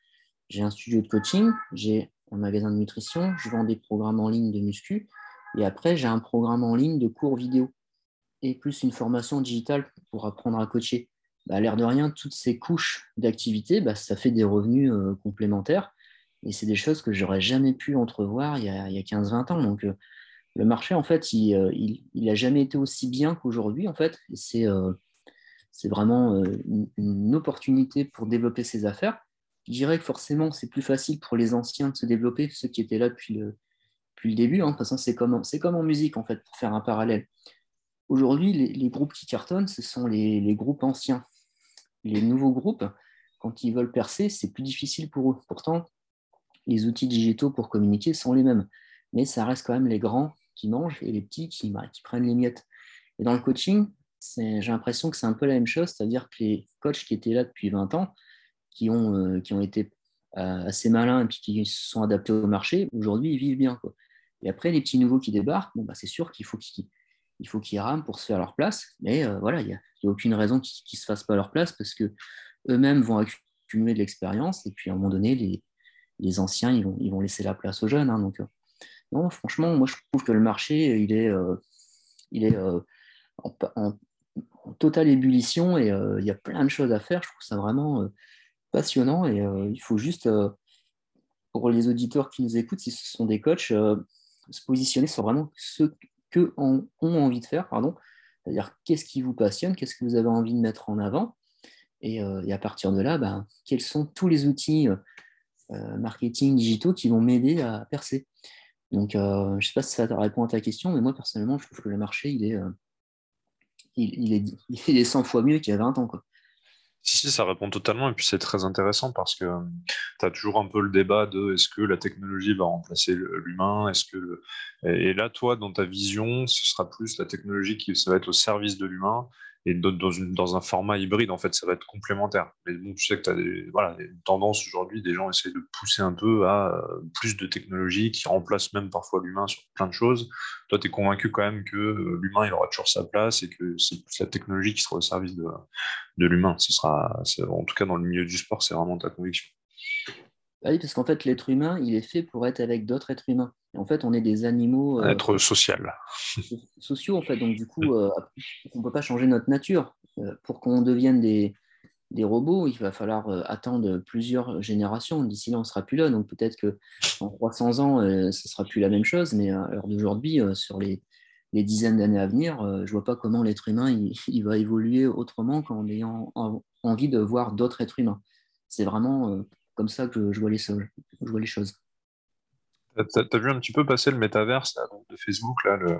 j'ai un studio de coaching, j'ai un magasin de nutrition, je vends des programmes en ligne de muscu, et après, j'ai un programme en ligne de cours vidéo, et plus une formation digitale pour apprendre à coacher. Bah, l'air de rien, toutes ces couches d'activité, bah, ça fait des revenus euh, complémentaires, et c'est des choses que j'aurais jamais pu entrevoir il y a, 15-20 ans. Donc, euh, le marché, en fait, il n'a euh, jamais été aussi bien qu'aujourd'hui, en fait. C'est vraiment une, une opportunité pour développer ses affaires je dirais que forcément, c'est plus facile pour les anciens de se développer, ceux qui étaient là depuis le, depuis le début. Hein. De toute façon, c'est comme, en musique, en fait, pour faire un parallèle. Aujourd'hui, les, groupes qui cartonnent, ce sont les, groupes anciens. Les nouveaux groupes, quand ils veulent percer, c'est plus difficile pour eux. Pourtant, les outils digitaux pour communiquer sont les mêmes. Mais ça reste quand même les grands qui mangent et les petits qui, bah, qui prennent les miettes. Et dans le coaching, j'ai l'impression que c'est un peu la même chose, c'est-à-dire que les coachs qui étaient là depuis 20 ans, qui ont, euh, qui ont été euh, assez malins et puis qui se sont adaptés au marché, aujourd'hui, ils vivent bien. Quoi. Et après, les petits nouveaux qui débarquent, bon, bah, c'est sûr qu'il faut qu'ils il rament pour se faire leur place. Mais euh, voilà, il n'y a, aucune raison qu'ils ne se fassent pas leur place parce que eux-mêmes vont accumuler de l'expérience et puis à un moment donné, les, les anciens, ils vont, ils vont laisser la place aux jeunes. Hein. donc, non, franchement, moi, je trouve que le marché, il est, il est en, totale ébullition et il y a plein de choses à faire. Je trouve ça vraiment passionnant et euh, il faut juste, euh, pour les auditeurs qui nous écoutent, si ce sont des coachs, euh, se positionner sur vraiment ce que ont envie de faire, pardon, c'est-à-dire qu'est-ce qui vous passionne, qu'est-ce que vous avez envie de mettre en avant, et, à partir de là, ben, quels sont tous les outils marketing digitaux qui vont m'aider à percer. Donc, je ne sais pas si ça répond à ta question, mais moi, personnellement, je trouve que le marché, il est, il, est, il est 100 fois mieux qu'il y a 20 ans. Quoi. Si, si, ça répond totalement. Et puis c'est très intéressant parce que tu as toujours un peu le débat de est-ce que la technologie va remplacer l'humain Est-ce que Et là, toi, dans ta vision, ce sera plus la technologie qui ça va être au service de l'humain et dans, dans un format hybride, en fait, ça va être complémentaire. Mais bon, tu sais que tu as des, voilà, une tendance aujourd'hui, des gens essaient de pousser un peu à euh, plus de technologies qui remplacent même parfois l'humain sur plein de choses. Toi, tu es convaincu quand même que euh, l'humain, il aura toujours sa place et que c'est plus la technologie qui sera au service de, de l'humain. Ce sera, en tout cas, dans le milieu du sport, c'est vraiment ta conviction. Bah oui, parce qu'en fait, l'être humain, il est fait pour être avec d'autres êtres humains. En fait, on est des animaux. Euh, être social. sociaux, en fait. Donc, du coup, euh, on ne peut pas changer notre nature. Euh, pour qu'on devienne des, des, robots, il va falloir attendre plusieurs générations. D'ici là, on ne sera plus là. Donc, peut-être qu'en 300 ans, ce ne sera plus la même chose. Mais à l'heure d'aujourd'hui, sur les, les, dizaines d'années à venir, je ne vois pas comment l'être humain il, va évoluer autrement qu'en ayant envie de voir d'autres êtres humains. C'est vraiment comme ça que je, vois, les, je vois les choses. Tu as, vu un petit peu passer le métaverse de Facebook, là, le,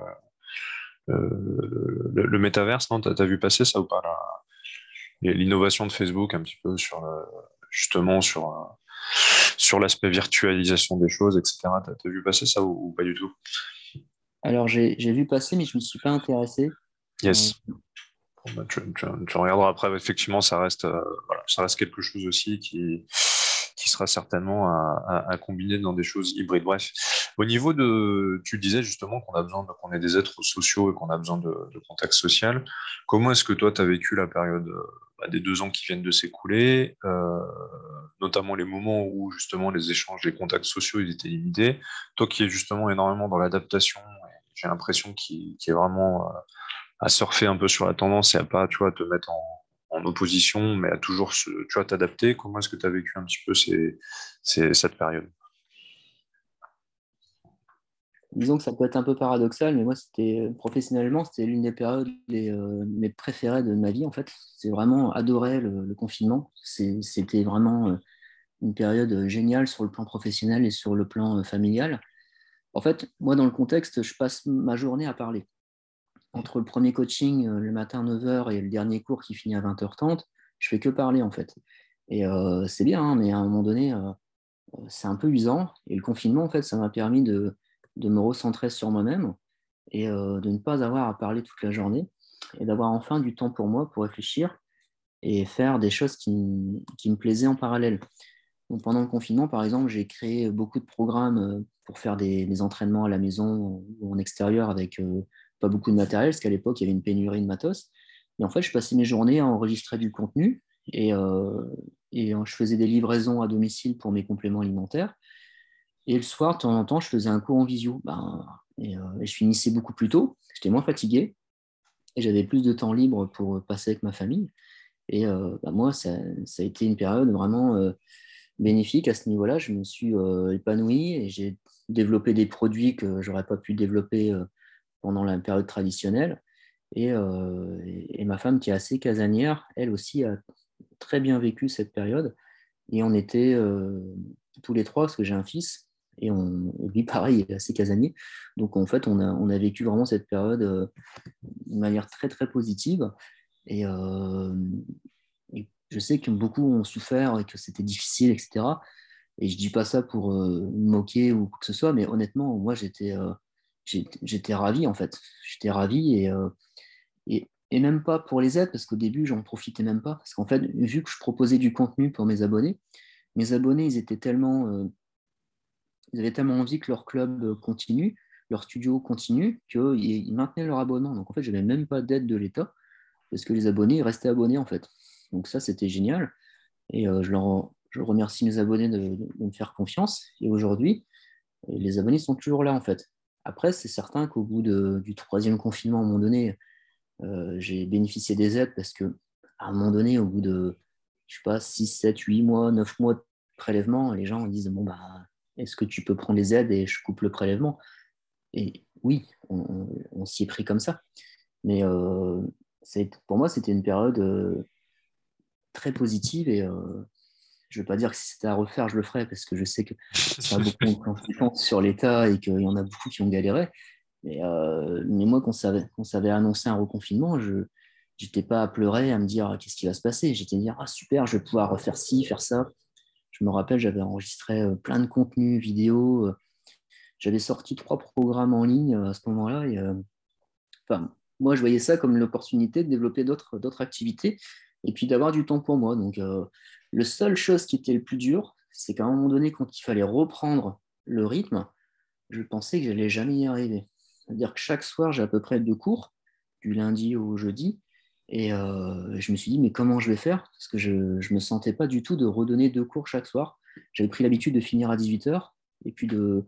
euh, le, métaverse, non? Tu as, vu passer ça ou pas L'innovation de Facebook, un petit peu sur justement sur, sur l'aspect virtualisation des choses, etc. Tu as, vu passer ça ou, pas du tout? Alors, j'ai vu passer, mais je ne me suis pas intéressé. Yes. Euh, bah, tu, regarderas après, effectivement, ça reste, euh, ça reste quelque chose aussi qui, qui sera certainement à, combiner dans des choses hybrides. Bref, au niveau de, tu disais justement qu'on a besoin, qu'on est des êtres sociaux et qu'on a besoin de, contact social. Comment est-ce que toi, tu as vécu la période bah, des deux ans qui viennent de s'écouler, euh, notamment les moments où justement les échanges, les contacts sociaux, ils étaient limités? Toi qui es justement énormément dans l'adaptation, j'ai l'impression qu'il est vraiment euh, à surfer un peu sur la tendance et à pas, tu vois, te mettre en, en opposition, mais à toujours tu vois, t'adapter. Comment est-ce que tu as vécu un petit peu cette période? Disons que ça peut être un peu paradoxal, mais moi, c'était professionnellement, c'était l'une des périodes les, euh, mes préférées de ma vie, en fait. C'est vraiment adoré le, confinement. C'était vraiment euh, une période géniale sur le plan professionnel et sur le plan euh, familial. En fait, moi, dans le contexte, je passe ma journée à parler entre le premier coaching euh, le matin 9h et le dernier cours qui finit à 20h30, je fais que parler en fait. Et euh, c'est bien, hein, mais à un moment donné, euh, c'est un peu usant. Et le confinement, en fait, ça m'a permis de, me recentrer sur moi-même et de ne pas avoir à parler toute la journée et d'avoir enfin du temps pour moi pour réfléchir et faire des choses qui, me plaisaient en parallèle. Donc, pendant le confinement, par exemple, j'ai créé beaucoup de programmes pour faire des, entraînements à la maison ou en extérieur avec pas beaucoup de matériel, parce qu'à l'époque, il y avait une pénurie de matos. Et en fait, je passais mes journées à enregistrer du contenu et, euh, et je faisais des livraisons à domicile pour mes compléments alimentaires. Et le soir, de temps en temps, je faisais un cours en visio. Ben, et, euh, je finissais beaucoup plus tôt, j'étais moins fatigué et j'avais plus de temps libre pour passer avec ma famille. Et euh, ben, moi, ça, ça, a été une période vraiment bénéfique à ce niveau-là. Je me suis épanoui et j'ai développé des produits que j'aurais pas pu développer pendant la période traditionnelle. Euh, et, ma femme, qui est assez casanière, elle aussi a très bien vécu cette période. Et on était euh, tous les trois, parce que j'ai un fils, et on, lui, pareil, est assez casanier. Donc, en fait, on a, on a vécu vraiment cette période euh, de manière très, très positive. Et, je sais que beaucoup ont souffert et que c'était difficile, etc. Et je dis pas ça pour me moquer ou quoi que ce soit, mais honnêtement, moi, j'étais j'étais ravi en fait. J'étais ravi euh, et, et, même pas pour les aides parce qu'au début, j'en profitais même pas. Parce qu'en fait, vu que je proposais du contenu pour mes abonnés, mes abonnés, ils étaient tellement. Euh, ils avaient tellement envie que leur club continue, leur studio continue, qu'ils maintenaient leur abonnement. Donc en fait, je n'avais même pas d'aide de l'État parce que les abonnés restaient abonnés en fait. Donc ça, c'était génial. Et euh, je, leur, je remercie mes abonnés de me faire confiance. Et aujourd'hui, les abonnés sont toujours là en fait. Après, c'est certain qu'au bout du troisième confinement, à un moment donné, euh, j'ai bénéficié des aides parce que à un moment donné, au bout de, je sais pas, 6, 7, 8 mois, 9 mois de prélèvement, les gens disent Bon, bah, est-ce que tu peux prendre les aides et je coupe le prélèvement? Et oui, on, s'y est pris comme ça. Mais euh, pour moi, c'était une période euh, très positive et Je ne veux pas dire que si c'était à refaire, je le ferais, parce que je sais que ça a beaucoup de conséquences sur l'État et qu'il y en a beaucoup qui ont galéré. Mais, euh, mais moi, quand ça, avait, quand ça avait annoncé un reconfinement, je n'étais pas à pleurer, à me dire ah, qu'est-ce qui va se passer? J'étais à dire ah super, je vais pouvoir faire ci, faire ça. Je me rappelle, j'avais enregistré euh, plein de contenus vidéo. J'avais sorti trois programmes en ligne à ce moment-là. Et, enfin, moi, je voyais ça comme l'opportunité de développer d'autres activités et puis d'avoir du temps pour moi. Donc, euh, le seule chose qui était le plus dur, c'est qu'à un moment donné, quand il fallait reprendre le rythme, je pensais que j'allais jamais y arriver. C'est-à-dire que chaque soir, j'ai à peu près deux cours, du lundi au jeudi, et euh, je me suis dit, mais comment je vais faire? Parce que je ne me sentais pas du tout de redonner deux cours chaque soir. J'avais pris l'habitude de finir à 18h, et puis de,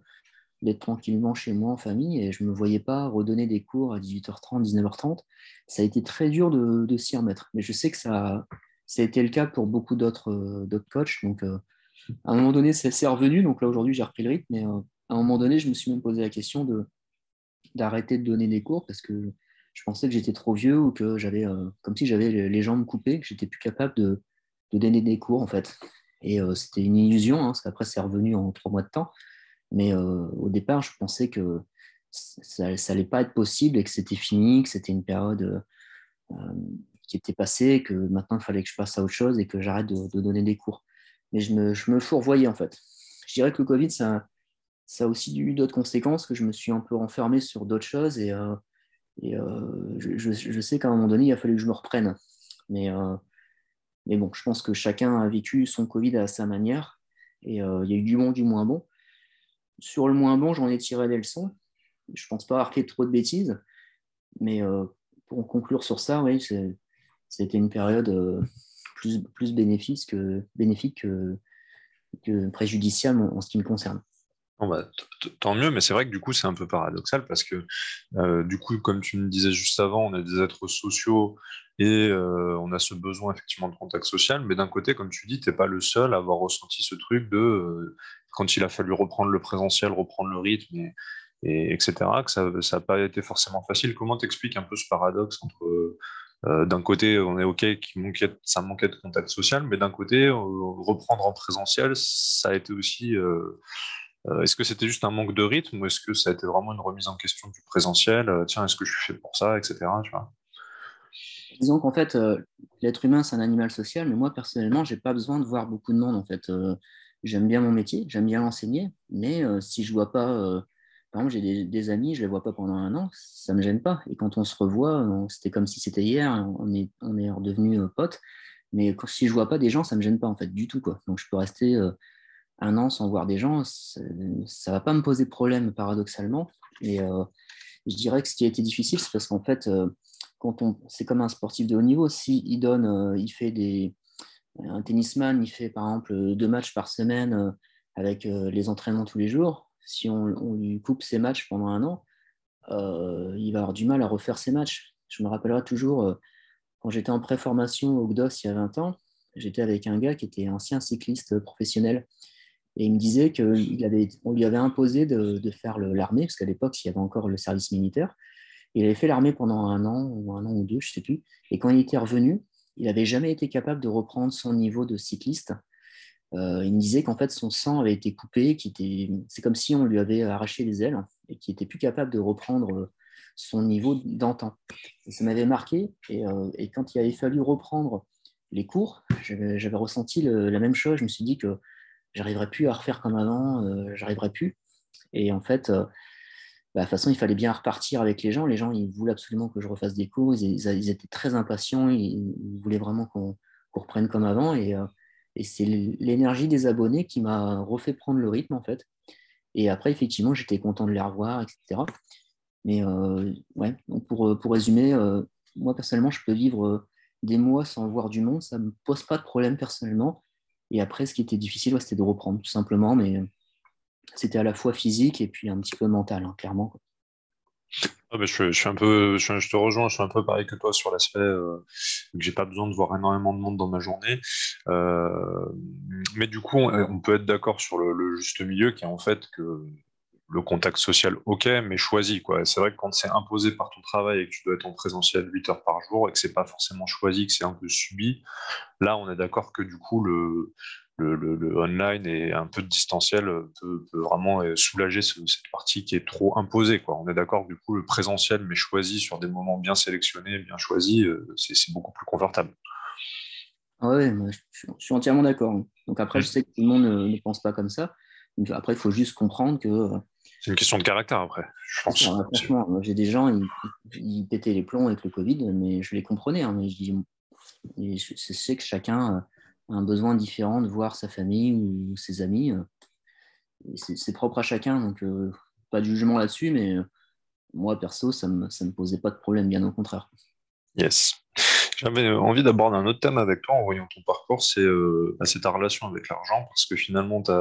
d'être tranquillement chez moi en famille et je ne me voyais pas redonner des cours à 18h30, 19h30. Ça a été très dur de, s'y remettre. Mais je sais que ça, ça a été le cas pour beaucoup d'autres, euh, coachs. Donc, euh, à un moment donné, c'est revenu. Donc là, aujourd'hui, j'ai repris le rythme. Mais euh, à un moment donné, je me suis même posé la question de, d'arrêter de donner des cours parce que je pensais que j'étais trop vieux ou que j'avais, comme si j'avais les jambes coupées, que j'étais plus capable de, de donner des cours, en fait. Et c'était une illusion, hein, parce qu'après, c'est revenu en trois mois de temps. Mais au départ, je pensais que ça n'allait pas être possible et que c'était fini, que c'était une période qui était passée, que maintenant il fallait que je passe à autre chose et que j'arrête de, donner des cours. Mais je me, je me fourvoyais en fait. Je dirais que le Covid, ça, a aussi eu d'autres conséquences, que je me suis un peu renfermé sur d'autres choses et, euh, et je, je, sais qu'à un moment donné, il a fallu que je me reprenne. Mais, mais bon, je pense que chacun a vécu son Covid à sa manière et il y a eu du bon, du moins bon. Sur le moins bon, j'en ai tiré des leçons. Je ne pense pas avoir fait trop de bêtises. Mais euh, pour conclure sur ça, oui, c'était une période euh, plus, bénéfique que, préjudiciable en, ce qui me concerne. Bah, tant mieux, mais c'est vrai que du coup, c'est un peu paradoxal parce que, euh, du coup, comme tu me disais juste avant, on est des êtres sociaux et on a ce besoin effectivement de contact social, mais d'un côté, comme tu dis, tu n'es pas le seul à avoir ressenti ce truc de quand il a fallu reprendre le présentiel, reprendre le rythme, et, etc., que ça n'a pas été forcément facile. Comment t'expliques un peu ce paradoxe entre, euh, d'un côté, on est OK, manquait, ça manquait de contact social, mais d'un côté, euh, reprendre en présentiel, ça a été aussi... Euh, est-ce que c'était juste un manque de rythme ou est-ce que ça a été vraiment une remise en question du présentiel Tiens, est-ce que je suis fait pour ça, etc. Disons qu'en fait, l'être humain, c'est un animal social, mais moi, personnellement, j'ai pas besoin de voir beaucoup de monde. En fait, j'aime bien mon métier, j'aime bien l'enseigner, mais si je vois pas, par exemple, j'ai des, amis, je les vois pas pendant un an, ça me gêne pas. Et quand on se revoit, c'était comme si c'était hier, on est, on est redevenu euh, potes. Mais si je vois pas des gens, ça me gêne pas en fait du tout quoi. Donc je peux rester un an sans voir des gens, ça, ne va pas me poser problème paradoxalement. Et je dirais que ce qui a été difficile, c'est parce qu'en fait, quand on, c'est comme un sportif de haut niveau, s'il il donne, il fait des, un tennisman, il fait par exemple deux matchs par semaine euh, avec euh, les entraînements tous les jours. Si on, lui coupe ses matchs pendant un an, euh, il va avoir du mal à refaire ses matchs. Je me rappellerai toujours, quand j'étais en pré-formation au GDOS il y a 20 ans, j'étais avec un gars qui était ancien cycliste professionnel. Et il me disait qu'on lui avait imposé de, faire l'armée, parce qu'à l'époque, il y avait encore le service militaire. Il avait fait l'armée pendant un an, ou un an ou deux, je ne sais plus. Et quand il était revenu, il n'avait jamais été capable de reprendre son niveau de cycliste. Euh, il me disait qu'en fait son sang avait été coupé, c'est comme si on lui avait arraché les ailes et qu'il n'était plus capable de reprendre son niveau d'antan. Ça m'avait marqué euh, et, quand il avait fallu reprendre les cours, j'avais ressenti la même chose. Je me suis dit que j'arriverais plus à refaire comme avant, euh, j'arriverais plus. Et en fait, bah, de toute façon, il fallait bien repartir avec les gens. Les gens, ils voulaient absolument que je refasse des cours. Ils, étaient très impatients. Ils, voulaient vraiment qu'on reprenne comme avant. Euh, et, c'est l'énergie des abonnés qui m'a refait prendre le rythme, en fait. Et après, effectivement, j'étais content de les revoir, etc. Mais euh, ouais, pour, pour résumer, euh, moi, personnellement, je peux vivre des mois sans voir du monde. Ça ne me pose pas de problème personnellement. Et après, ce qui était difficile, c'était de reprendre, tout simplement. Mais c'était à la fois physique et puis un petit peu mental, hein, clairement. Je, suis un peu, je, te rejoins, je suis un peu pareil que toi sur l'aspect euh, que j'ai pas besoin de voir énormément de monde dans ma journée. Euh, mais du coup, on, peut être d'accord sur le, juste milieu qui est en fait que le contact social, ok, mais choisi. C'est vrai que quand c'est imposé par ton travail et que tu dois être en présentiel 8 heures par jour et que c'est pas forcément choisi, que c'est un peu subi, là, on est d'accord que du coup, le, le, online et un peu de distanciel peut, vraiment euh, soulager cette partie qui est trop imposée. Quoi. On est d'accord, du coup, le présentiel, mais choisi sur des moments bien sélectionnés, bien choisis, euh, c'est beaucoup plus confortable. Ah ouais, je, suis entièrement d'accord. Donc après, je sais que tout le monde ne pense pas comme ça. Après, il faut juste comprendre que. Euh, c'est une question de caractère après, je pense. franchement, j'ai des gens, ils, pétaient les plombs avec le Covid, mais je les comprenais. Hein, mais je, sais que chacun un besoin différent de voir sa famille ou ses amis. Euh, c'est propre à chacun, donc euh, pas de jugement là-dessus, mais moi, perso, ça ne me, ça me posait pas de problème, bien au contraire. Yes. J'avais envie d'aborder un autre thème avec toi en voyant ton parcours, c'est bah, ta relation avec l'argent, parce que finalement, tu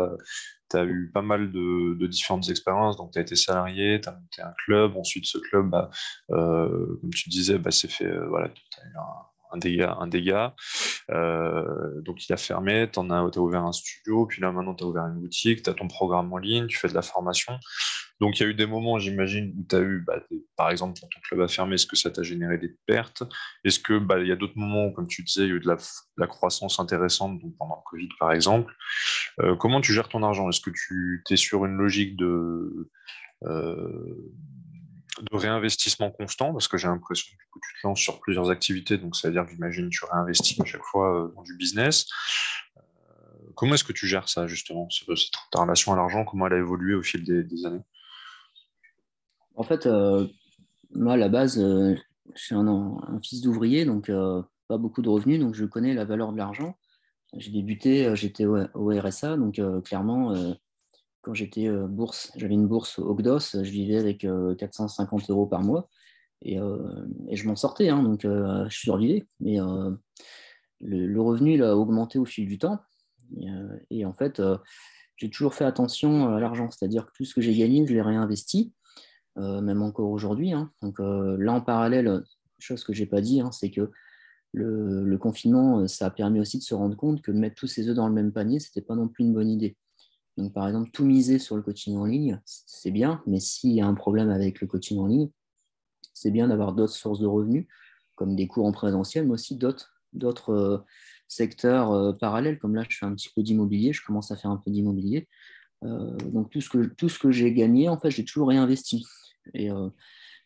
as eu pas mal de, différentes expériences. Donc, tu as été salarié, tu as monté un club. Ensuite, ce club, bah, euh, comme tu disais, bah, c'est fait, euh, voilà, dégât. Un dégât. Euh, donc, il a fermé, tu as, as, ouvert un studio, puis là, maintenant, tu as ouvert une boutique, tu as ton programme en ligne, tu fais de la formation. Donc, il y a eu des moments, j'imagine, où tu as eu, bah, par exemple, quand ton club a fermé, est-ce que ça t'a généré des pertes? Est-ce que bah, il y a d'autres moments où, comme tu disais, il y a eu de la, croissance intéressante, donc pendant le Covid, par exemple euh, Comment tu gères ton argent? Est-ce que tu es sur une logique de, euh, de réinvestissement constant Parce que j'ai l'impression que tu te lances sur plusieurs activités, donc ça veut dire que j'imagine tu réinvestis à chaque fois euh, dans du business. Comment est-ce que tu gères ça, justement, ta relation à l'argent? Comment elle a évolué au fil des années? En fait, euh, moi, à la base, euh, je suis un, fils d'ouvrier, donc euh, pas beaucoup de revenus, donc je connais la valeur de l'argent. J'ai débuté, j'étais au, RSA, donc clairement, quand j'étais bourse, j'avais une bourse au GDOS, je vivais avec 450 euros par mois et, je m'en sortais, hein, donc je survivais. Mais le, revenu a augmenté au fil du temps. Et, en fait, j'ai toujours fait attention à l'argent, c'est-à-dire que tout ce que j'ai gagné, je l'ai réinvesti. Euh, même encore aujourd'hui. Hein. Donc euh, là, en parallèle, chose que je n'ai pas dit, hein, c'est que le, confinement, euh, ça a permis aussi de se rendre compte que mettre tous ses œufs dans le même panier, ce n'était pas non plus une bonne idée. Donc, par exemple, tout miser sur le coaching en ligne, c'est bien, mais s'il y a un problème avec le coaching en ligne, c'est bien d'avoir d'autres sources de revenus, comme des cours en présentiel, mais aussi d'autres secteurs parallèles. Comme là, je fais un petit peu d'immobilier, je commence à faire un peu d'immobilier. donc, tout ce que, tout ce que j'ai gagné, en fait, j'ai toujours réinvesti. Et euh,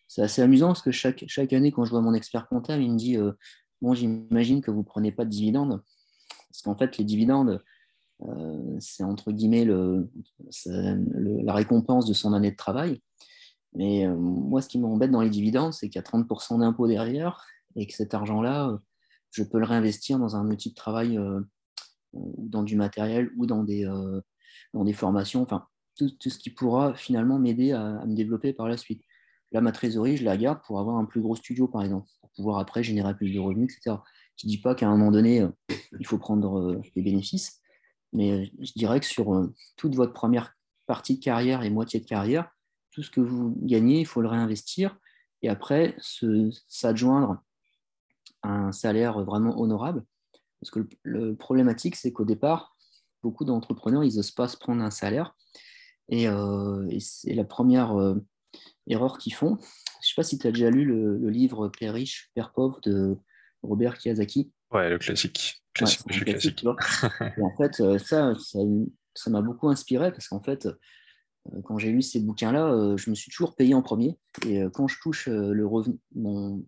c'est assez amusant parce que chaque, chaque année, quand je vois mon expert comptable, il me dit euh, Bon, j'imagine que vous ne prenez pas de dividendes. Parce qu'en fait, les dividendes, euh, c'est entre guillemets le, la récompense de son année de travail. Mais moi, ce qui m'embête dans les dividendes, c'est qu'il y a 30% d'impôts derrière et que cet argent-là, je peux le réinvestir dans un outil de travail, dans du matériel ou dans des, dans des formations. Enfin, tout, ce qui pourra finalement m'aider à, me développer par la suite. Là, ma trésorerie, je la garde pour avoir un plus gros studio, par exemple, pour pouvoir après générer plus de revenus, etc. Je ne dis pas qu'à un moment donné, euh, il faut prendre euh, des bénéfices, mais euh, je dirais que sur toute votre première partie de carrière et moitié de carrière, tout ce que vous gagnez, il faut le réinvestir et après s'adjoindre à un salaire vraiment honorable. Parce que le, problématique, c'est qu'au départ, beaucoup d'entrepreneurs, ils n'osent pas se prendre un salaire euh, et, c'est la première euh, erreur qu'ils font. Je ne sais pas si tu as déjà lu le, livre Père riche, Père pauvre de Robert Kiyosaki. Ouais, le classique. classique, en fait, euh, ça, ça m'a beaucoup inspiré parce qu'en fait, quand j'ai lu ces bouquins-là, je me suis toujours payé en premier. Et quand je touche le revenu,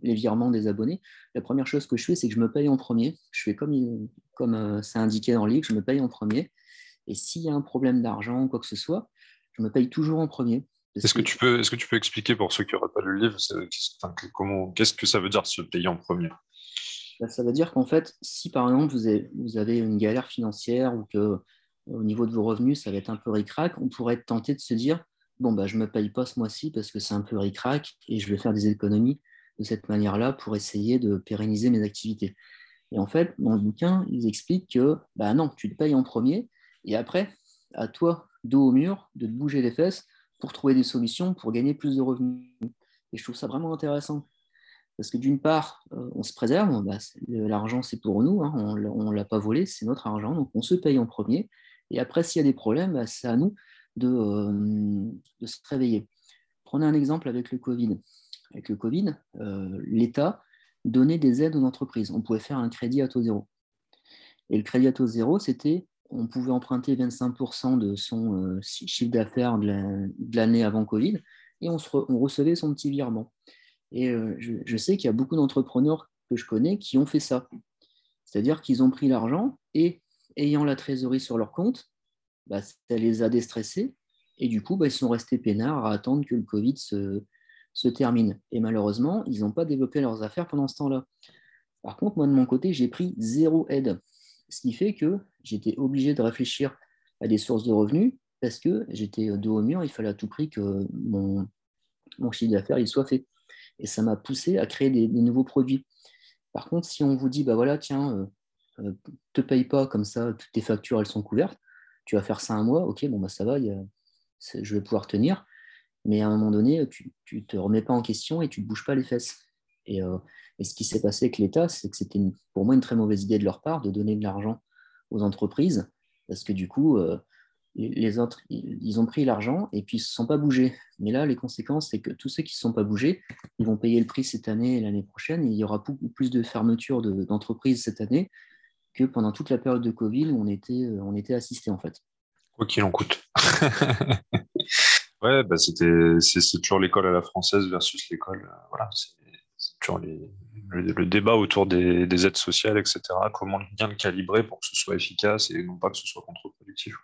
les virements des abonnés, la première chose que je fais, c'est que je me paye en premier. Je fais comme, comme c'est indiqué dans le livre, je me paye en premier. Et s'il y a un problème d'argent ou quoi que ce soit, je me paye toujours en premier. Est-ce que, tu peux, est-ce que tu peux expliquer pour ceux qui n'auraient pas lu le livre, comment, qu'est-ce que ça veut dire se payer en premier? Ça veut dire qu'en fait, si par exemple vous avez, une galère financière ou que au niveau de vos revenus, ça va être un peu ric-rac, on pourrait être tenté de se dire bon, bah, je ne me paye pas ce mois-ci parce que c'est un peu ric-rac et je vais faire des économies de cette manière-là pour essayer de pérenniser mes activités. Et en fait, dans le bouquin, ils expliquent que bah non, tu te payes en premier et après, à toi dos au mur, de te bouger les fesses pour trouver des solutions pour gagner plus de revenus. Et je trouve ça vraiment intéressant. Parce que d'une part, euh, on se préserve, bah, l'argent c'est pour nous, hein, on ne l'a pas volé, c'est notre argent, donc on se paye en premier. Et après, s'il y a des problèmes, bah, c'est à nous de, de, se réveiller. Prenez un exemple avec le Covid. Avec le Covid, l'État donnait des aides aux entreprises. On pouvait faire un crédit à taux zéro. Et le crédit à taux zéro, c'était on pouvait emprunter 25% de son chiffre d'affaires de l'année avant Covid et on, recevait son petit virement. Et je, sais qu'il y a beaucoup d'entrepreneurs que je connais qui ont fait ça. C'est-à-dire qu'ils ont pris l'argent et, ayant la trésorerie sur leur compte, bah, ça les a déstressés et du coup, bah, ils sont restés peinards à attendre que le Covid se, se termine. Et malheureusement, ils n'ont pas développé leurs affaires pendant ce temps-là. Par contre, moi, de mon côté, j'ai pris zéro aide. Ce qui fait que j'étais obligé de réfléchir à des sources de revenus parce que j'étais dos au mur, il fallait à tout prix que mon, mon chiffre d'affaires soit fait. Et ça m'a poussé à créer des, nouveaux produits. Par contre, si on vous dit, bah voilà, tiens, euh, euh, te paye pas comme ça, toutes tes factures elles sont couvertes, tu vas faire ça un mois, ok, bon bah ça va, je vais pouvoir tenir. Mais à un moment donné, tu ne te remets pas en question et tu ne bouges pas les fesses. Euh, et, ce qui s'est passé avec l'État, c'est que c'était pour moi une très mauvaise idée de leur part de donner de l'argent aux entreprises, parce que du coup, euh, les autres, ils ont pris l'argent et puis ils ne se sont pas bougés. Mais là, les conséquences, c'est que tous ceux qui ne se sont pas bougés, ils vont payer le prix cette année et l'année prochaine. il y aura beaucoup plus de fermetures d'entreprises cette année que pendant toute la période de Covid où on était, euh, on était assisté en fait. Quoi qu'il en coûte. Ouais, bah c'était, c'est, toujours l'école à la française versus l'école. Euh, voilà, c'est, toujours le, débat autour des, aides sociales, etc. Comment bien le calibrer pour que ce soit efficace et non pas que ce soit contre-productif.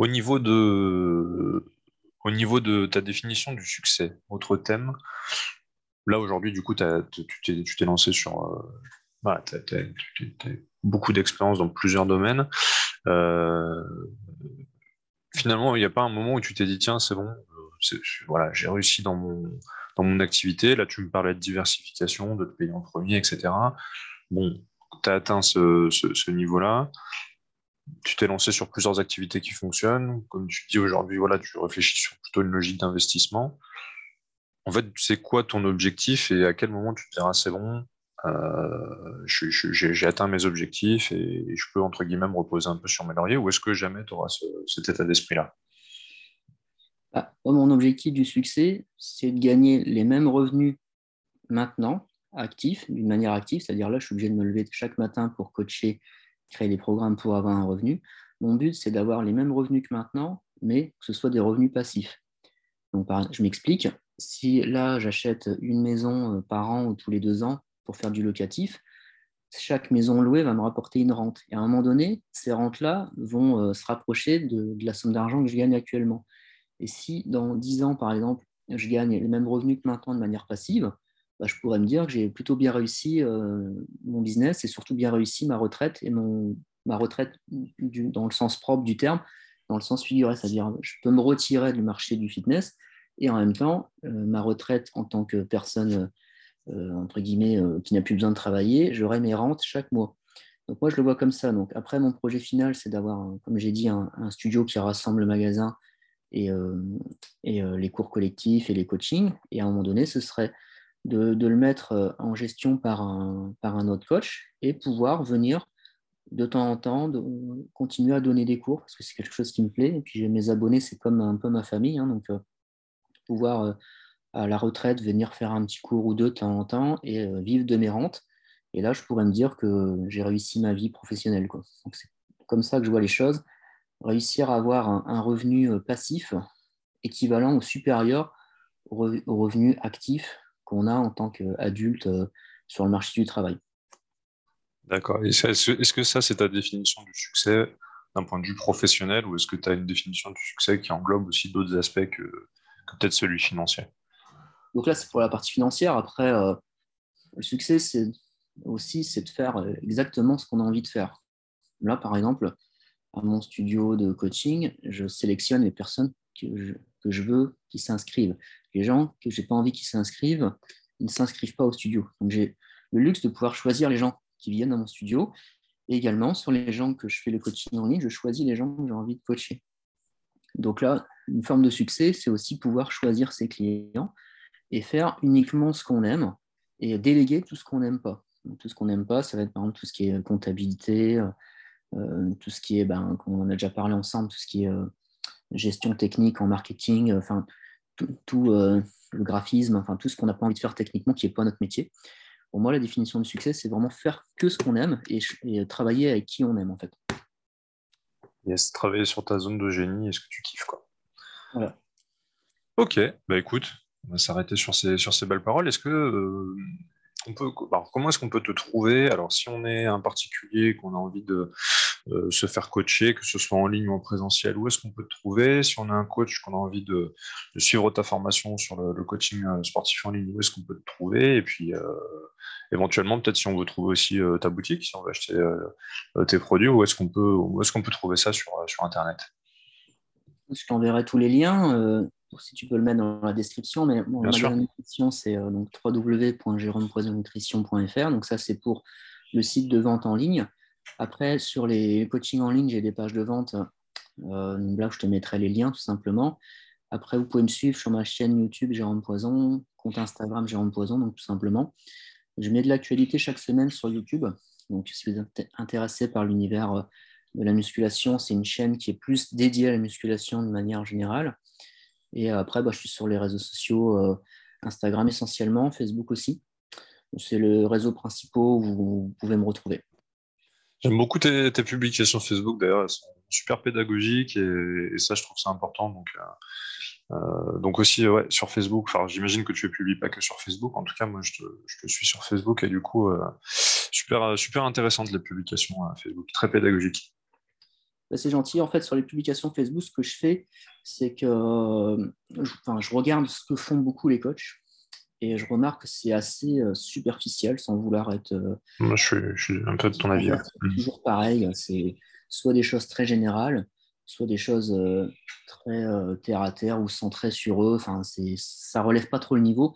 Au niveau de, au niveau de ta définition du succès, autre thème, là aujourd'hui, du coup, tu, t'es, lancé sur. Euh, voilà, beaucoup d'expérience dans plusieurs domaines. Euh, finalement, il n'y a pas un moment où tu t'es dit, tiens, c'est bon, euh, voilà, j'ai réussi dans mon, dans mon activité. Là, tu me parlais de diversification, de te payer en premier, etc. Bon, tu as atteint ce, niveau-là. Tu t'es lancé sur plusieurs activités qui fonctionnent. Comme tu dis aujourd'hui, voilà, tu réfléchis sur plutôt une logique d'investissement. En fait, c'est quoi ton objectif et à quel moment tu te diras c'est bon, euh, j'ai atteint mes objectifs et, je peux, entre guillemets, me reposer un peu sur mes lauriers ou est-ce que jamais tu auras cet état d'esprit-là? Ah, Mon objectif du succès, c'est de gagner les mêmes revenus maintenant, actifs, d'une manière active, c'est-à-dire là, je suis obligé de me lever chaque matin pour coacher, créer des programmes pour avoir un revenu. Mon but, c'est d'avoir les mêmes revenus que maintenant, mais que ce soit des revenus passifs. Donc, je m'explique. Si là, j'achète une maison euh, par an ou tous les deux ans, pour faire du locatif, chaque maison louée va me rapporter une rente. Et à un moment donné, ces rentes-là vont euh, se rapprocher de, la somme d'argent que je gagne actuellement. Et si dans 10 ans, par exemple, je gagne les mêmes revenus que maintenant de manière passive, bah, je pourrais me dire que j'ai plutôt bien réussi euh, mon business et surtout bien réussi ma retraite et mon, ma retraite dans le sens propre du terme, dans le sens figuré, c'est-à-dire je peux me retirer du marché du fitness et en même temps, euh, ma retraite en tant que personne euh, entre guillemets, qui n'a plus besoin de travailler, j'aurai mes rentes chaque mois. Donc moi, je le vois comme ça. Donc après, mon projet final, c'est d'avoir, comme j'ai dit, un, studio qui rassemble le magasin et, et les cours collectifs et les coachings. Et à un moment donné, ce serait de, le mettre en gestion par un, par un autre coach et pouvoir venir de temps en temps continuer à donner des cours parce que c'est quelque chose qui me plaît. Et puis mes abonnés, c'est comme un peu ma famille. Hein, donc pouvoir à la retraite, venir faire un petit cours ou deux de temps en temps et euh, vivre de mes rentes. Et là, je pourrais me dire que j'ai réussi ma vie professionnelle. c'est comme ça que je vois les choses. Réussir à avoir un, revenu euh, passif équivalent ou supérieur au, revenu actif qu'on a en tant qu'adulte euh, sur le marché du travail. D'accord. Est-ce que ça, c'est ta définition du succès d'un point de vue professionnel ou est-ce que tu as une définition du succès qui englobe aussi d'autres aspects que peut-être celui financier? Donc là, c'est pour la partie financière. Après, euh, le succès, c'est aussi c'est de faire euh, exactement ce qu'on a envie de faire. Là, par exemple, à mon studio de coaching, je sélectionne les personnes que je, veux qui s'inscrivent. Les gens que je n'ai pas envie qu'ils s'inscrivent, ils ne s'inscrivent pas au studio. Donc j'ai le luxe de pouvoir choisir les gens qui viennent dans mon studio. Et également, sur les gens que je fais le coaching en ligne, je choisis les gens que j'ai envie de coacher. Donc là, une forme de succès, c'est aussi pouvoir choisir ses clients et faire uniquement ce qu'on aime et déléguer tout ce qu'on n'aime pas. tout ce qu'on n'aime pas, ça va être par exemple tout ce qui est comptabilité, euh, tout ce qui est, ben, on a déjà parlé ensemble, tout ce qui est gestion technique en marketing, enfin, tout, le graphisme, enfin, tout ce qu'on n'a pas envie de faire techniquement qui n'est pas notre métier. Pour moi, la définition du succès, c'est vraiment faire que ce qu'on aime et, travailler avec qui on aime, en fait. Yes, travailler sur ta zone de génie et ce que tu kiffes, quoi. Voilà. Ok, bah écoute, on va s'arrêter sur ces, sur ces belles paroles. Est-ce que euh, on peut, comment est-ce qu'on peut te trouver? Alors, si on est un particulier, qu'on a envie de euh, se faire coacher, que ce soit en ligne ou en présentiel, où est-ce qu'on peut te trouver? Si on a un coach, qu'on a envie de, suivre ta formation sur le, coaching euh, sportif en ligne, où est-ce qu'on peut te trouver? Et puis, éventuellement, peut-être si on veut trouver aussi ta boutique, si on veut acheter tes produits, où est-ce qu'on peut, où est-ce qu'on peut trouver ça sur, sur Internet? Je t'enverrai tous les liens si tu peux le mettre dans la description, mais magasin de nutrition, c'est euh, donc www.jérômepoisonnutrition.fr. Donc ça, c'est pour le site de vente en ligne. Après, sur les coachings en ligne, j'ai des pages de vente. Euh, là, je te mettrai les liens, tout simplement. Après, vous pouvez me suivre sur ma chaîne YouTube Jérôme Poison, compte Instagram Jérôme Poison, donc tout simplement. Je mets de l'actualité chaque semaine sur YouTube. Donc, si vous êtes intéressé par l'univers euh, de la musculation, c'est une chaîne qui est plus dédiée à la musculation de manière générale. Et après, bah, je suis sur les réseaux sociaux, euh, Instagram essentiellement, Facebook aussi. C'est le réseau principal où vous pouvez me retrouver. J'aime beaucoup tes, publications Facebook, d'ailleurs, elles sont super pédagogiques et, ça, je trouve ça important. Donc, euh, euh, donc aussi, ouais, sur Facebook, j'imagine que tu ne publies pas que sur Facebook. En tout cas, moi, je te, suis sur Facebook et du coup, super, super intéressantes les publications Facebook, très pédagogiques. Bah, c'est gentil. En fait, sur les publications Facebook, ce que je fais, c'est que euh, je, regarde ce que font beaucoup les coachs et je remarque que c'est assez euh, superficiel sans vouloir être. Euh, Moi, je suis, un peu de ton avis. C'est toujours pareil. C'est soit des choses très générales, soit des choses très terre à terre ou centrées sur eux. Enfin, ça relève pas trop le niveau.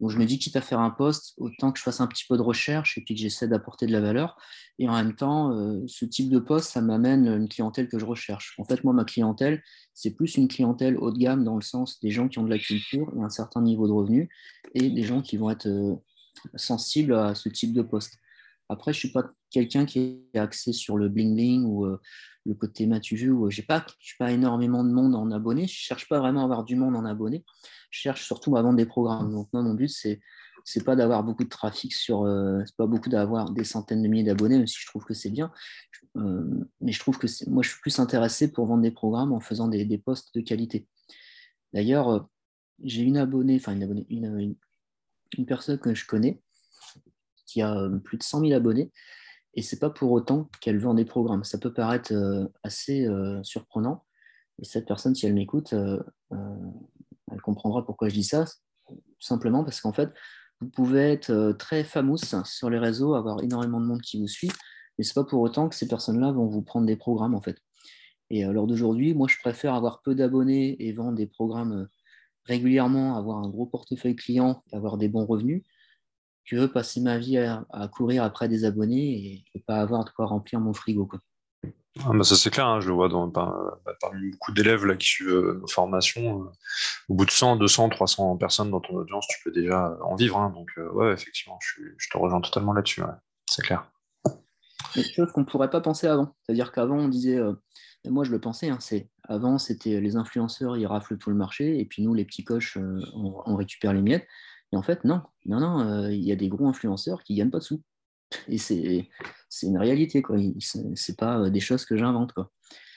Donc je me dis, quitte à faire un poste, autant que je fasse un petit peu de recherche et puis que j'essaie d'apporter de la valeur. Et en même temps, euh, ce type de poste, ça m'amène une clientèle que je recherche. En fait, moi, ma clientèle, c'est plus une clientèle haut de gamme dans le sens des gens qui ont de la culture et un certain niveau de revenu et des gens qui vont être euh, sensibles à ce type de poste. Après, je ne suis pas quelqu'un qui est axé sur le bling-bling ou euh, le côté matu vu, où j'ai pas, je pas énormément de monde en abonnés. Je ne cherche pas vraiment à avoir du monde en abonnés. Je cherche surtout à vendre des programmes. Donc, moi, mon but, c'est c'est pas d'avoir beaucoup de trafic sur, euh, pas beaucoup d'avoir des centaines de milliers d'abonnés, même si je trouve que c'est bien. Euh, mais je trouve que moi, je suis plus intéressé pour vendre des programmes en faisant des, postes de qualité. D'ailleurs, j'ai une abonnée, enfin une abonnée, une, une, personne que je connais qui a plus de 100 000 abonnés et c'est pas pour autant qu'elle vend des programmes. Ça peut paraître euh, assez euh, surprenant. Et cette personne, si elle m'écoute, euh, elle comprendra pourquoi je dis ça. simplement parce qu'en fait, vous pouvez être très famous sur les réseaux, avoir énormément de monde qui vous suit, mais c'est pas pour autant que ces personnes-là vont vous prendre des programmes en fait. Et à l'heure d'aujourd'hui, moi, je préfère avoir peu d'abonnés et vendre des programmes régulièrement, avoir un gros portefeuille client avoir des bons revenus, que passer ma vie à, courir après des abonnés et, pas avoir de quoi remplir mon frigo. Quoi. Ah bah ça c'est clair, hein, je le vois dans, bah, parmi beaucoup d'élèves là, qui suivent euh, nos formations. Euh, au bout de 100, 200, 300 personnes dans ton audience, tu peux déjà en vivre. Hein, donc euh, ouais, effectivement, je, je, te rejoins totalement là-dessus, c'est clair. Quelque chose qu'on ne pourrait pas penser avant. C'est-à-dire qu'avant, on disait, moi je le pensais, hein, c'est avant c'était les influenceurs, ils raflent tout le marché, et puis nous, les petits coches, on récupère les miettes. Et en fait, non, non, non, euh, il y a des gros influenceurs qui gagnent pas de sous. Et c'est, une réalité, quoi. C'est pas euh, des choses que j'invente, quoi.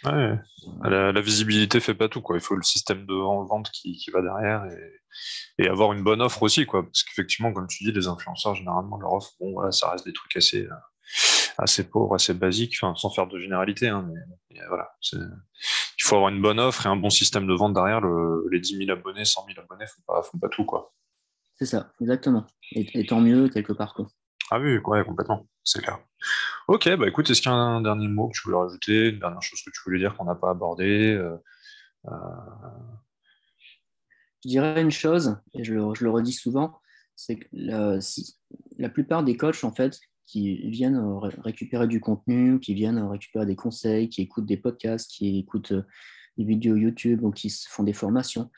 Ouais. La, la, visibilité fait pas tout, quoi. Il faut le système de vente qui, qui va derrière et, et, avoir une bonne offre aussi, quoi. Parce qu'effectivement, comme tu dis, les influenceurs, généralement, leur offre, bon, voilà, ça reste des trucs assez, euh, assez pauvres, assez basiques, enfin, sans faire de généralité, hein, mais, voilà. Il faut avoir une bonne offre et un bon système de vente derrière. Le, les 10 000 abonnés, 100 000 abonnés font pas, font pas tout, quoi. C'est ça, exactement. Et, tant mieux, quelque part. Quoi. Ah oui, ouais, complètement, c'est clair. Ok, bah écoute, est-ce qu'il y a un dernier mot que tu voulais rajouter, une dernière chose que tu voulais dire qu'on n'a pas abordé euh, euh? Je dirais une chose, et je le, redis souvent, c'est que la, si, la plupart des coachs, en fait, qui viennent récupérer du contenu, qui viennent récupérer des conseils, qui écoutent des podcasts, qui écoutent euh, des vidéos YouTube ou qui font des formations,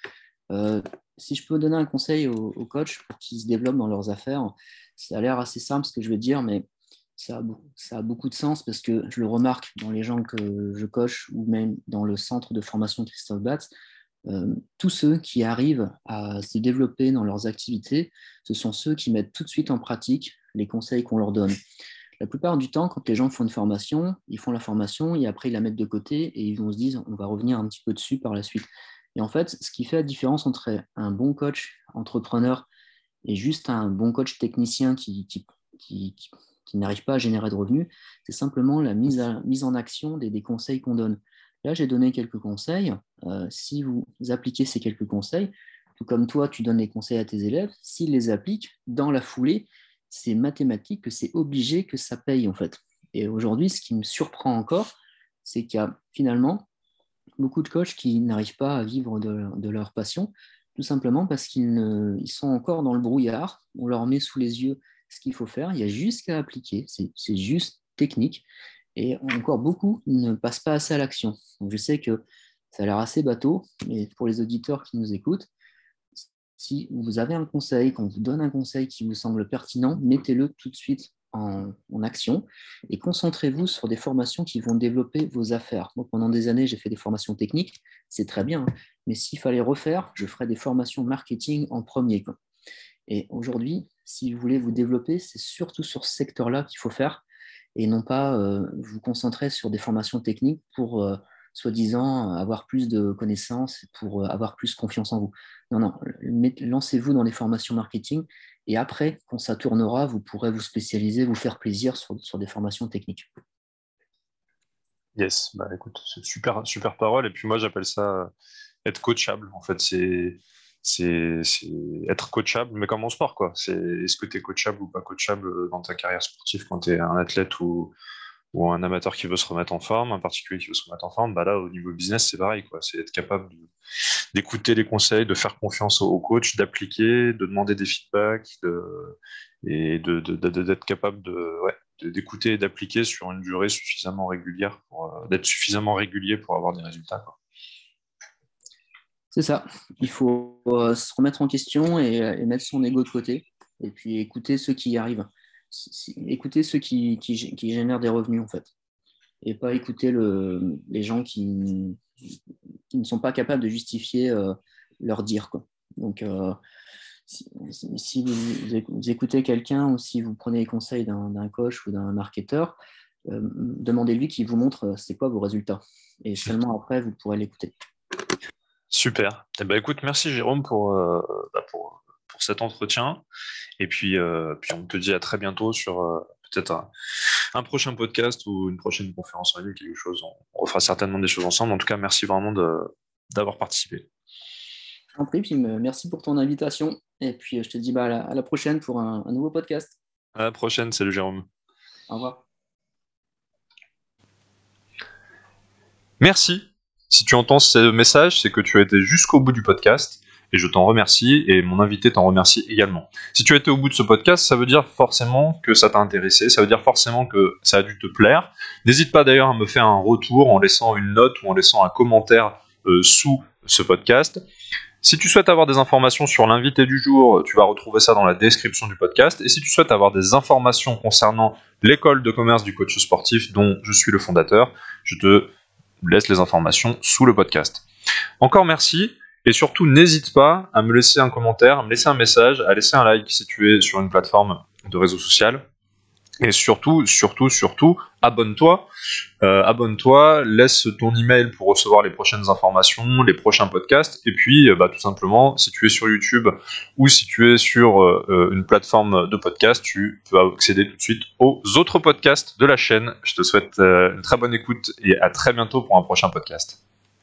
si je peux donner un conseil aux, coachs pour qu'ils se développent dans leurs affaires, ça a l'air assez simple ce que je veux dire, mais ça a, ça a, beaucoup de sens parce que je le remarque dans les gens que je coche ou même dans le centre de formation Christophe Batz. Euh, tous ceux qui arrivent à se développer dans leurs activités, ce sont ceux qui mettent tout de suite en pratique les conseils qu'on leur donne. La plupart du temps, quand les gens font une formation, ils font la formation et après ils la mettent de côté et ils vont se dire on va revenir un petit peu dessus par la suite. Et en fait, ce qui fait la différence entre un bon coach entrepreneur et juste un bon coach technicien qui, n'arrive pas à générer de revenus, c'est simplement la mise, en action des, des conseils qu'on donne. Là, j'ai donné quelques conseils. Euh, si vous appliquez ces quelques conseils, tout comme toi, tu donnes les conseils à tes élèves, s'ils les appliquent dans la foulée, c'est mathématique que c'est obligé que ça paye en fait. Et aujourd'hui, ce qui me surprend encore, c'est qu'il y a finalement beaucoup de coachs qui n'arrivent pas à vivre de, leur passion, tout simplement parce qu'ils sont encore dans le brouillard. On leur met sous les yeux ce qu'il faut faire. Il y a juste qu'à appliquer. C'est juste technique. Et encore beaucoup ne passent pas assez à l'action. Je sais que ça a l'air assez bateau, mais pour les auditeurs qui nous écoutent, si vous avez un conseil, qu'on vous donne un conseil qui vous semble pertinent, mettez-le tout de suite en, action et concentrez-vous sur des formations qui vont développer vos affaires. pendant des années, j'ai fait des formations techniques, c'est très bien, hein. mais s'il fallait refaire, je ferais des formations marketing en premier. Et aujourd'hui, si vous voulez vous développer, c'est surtout sur ce secteur-là qu'il faut faire et non pas euh, vous concentrer sur des formations techniques pour euh, soi-disant avoir plus de connaissances, pour euh, avoir plus confiance en vous. Non, non, lancez-vous dans les formations marketing et après, quand ça tournera, vous pourrez vous spécialiser, vous faire plaisir sur, sur des formations techniques. Yes, bah écoute, c'est super, super parole. Et puis moi, j'appelle ça être coachable. En fait, c'est être coachable, mais comme en sport, quoi. Est-ce que tu es coachable ou pas coachable dans ta carrière sportive quand tu es un athlète ou, ou un amateur qui veut se remettre en forme, un particulier qui veut se remettre en forme, bah là, au niveau business, c'est pareil. C'est être capable d'écouter les conseils, de faire confiance au, coach, d'appliquer, de demander des feedbacks, et d'être de, capable de, d'écouter et d'appliquer sur une durée suffisamment régulière, euh, d'être suffisamment régulier pour avoir des résultats. C'est ça. Il faut euh, se remettre en question et, mettre son ego de côté, et puis écouter ceux qui y arrivent écouter ceux qui, génèrent des revenus, en fait. Et pas écouter le, les gens qui, ne sont pas capables de justifier euh, leur dire. Quoi. Donc, euh, si, vous, écoutez quelqu'un ou si vous prenez les conseils d'un coach ou d'un marketeur, euh, demandez-lui qu'il vous montre c'est quoi vos résultats. Et seulement après, vous pourrez l'écouter. Super. Eh ben, écoute, merci Jérôme pour, bah, pour pour cet entretien. Et puis, euh, puis on te dit à très bientôt sur euh, peut-être un, prochain podcast ou une prochaine conférence en ligne, quelque chose. On, refera certainement des choses ensemble. En tout cas, merci vraiment d'avoir participé. En prie, puis merci pour ton invitation. Et puis je te dis bah, à, la, prochaine pour un, un nouveau podcast. À la prochaine, salut Jérôme. Au revoir. Merci. Si tu entends ce message, c'est que tu as été jusqu'au bout du podcast et je t'en remercie et mon invité t'en remercie également. Si tu as été au bout de ce podcast, ça veut dire forcément que ça t'a intéressé, ça veut dire forcément que ça a dû te plaire. N'hésite pas d'ailleurs à me faire un retour en laissant une note ou en laissant un commentaire euh, sous ce podcast. Si tu souhaites avoir des informations sur l'invité du jour, tu vas retrouver ça dans la description du podcast. Et si tu souhaites avoir des informations concernant l'école de commerce du coach sportif dont je suis le fondateur, je te laisse les informations sous le podcast. Encore merci. Et surtout, n'hésite pas à me laisser un commentaire, à me laisser un message, à laisser un like si tu es sur une plateforme de réseau social. Et surtout, surtout, surtout, abonne-toi. Euh, abonne-toi, laisse ton email pour recevoir les prochaines informations, les prochains podcasts. Et puis, euh, bah, tout simplement, si tu es sur YouTube ou si tu es sur euh, une plateforme de podcast, tu peux accéder tout de suite aux autres podcasts de la chaîne. Je te souhaite une très bonne écoute et à très bientôt pour un prochain podcast.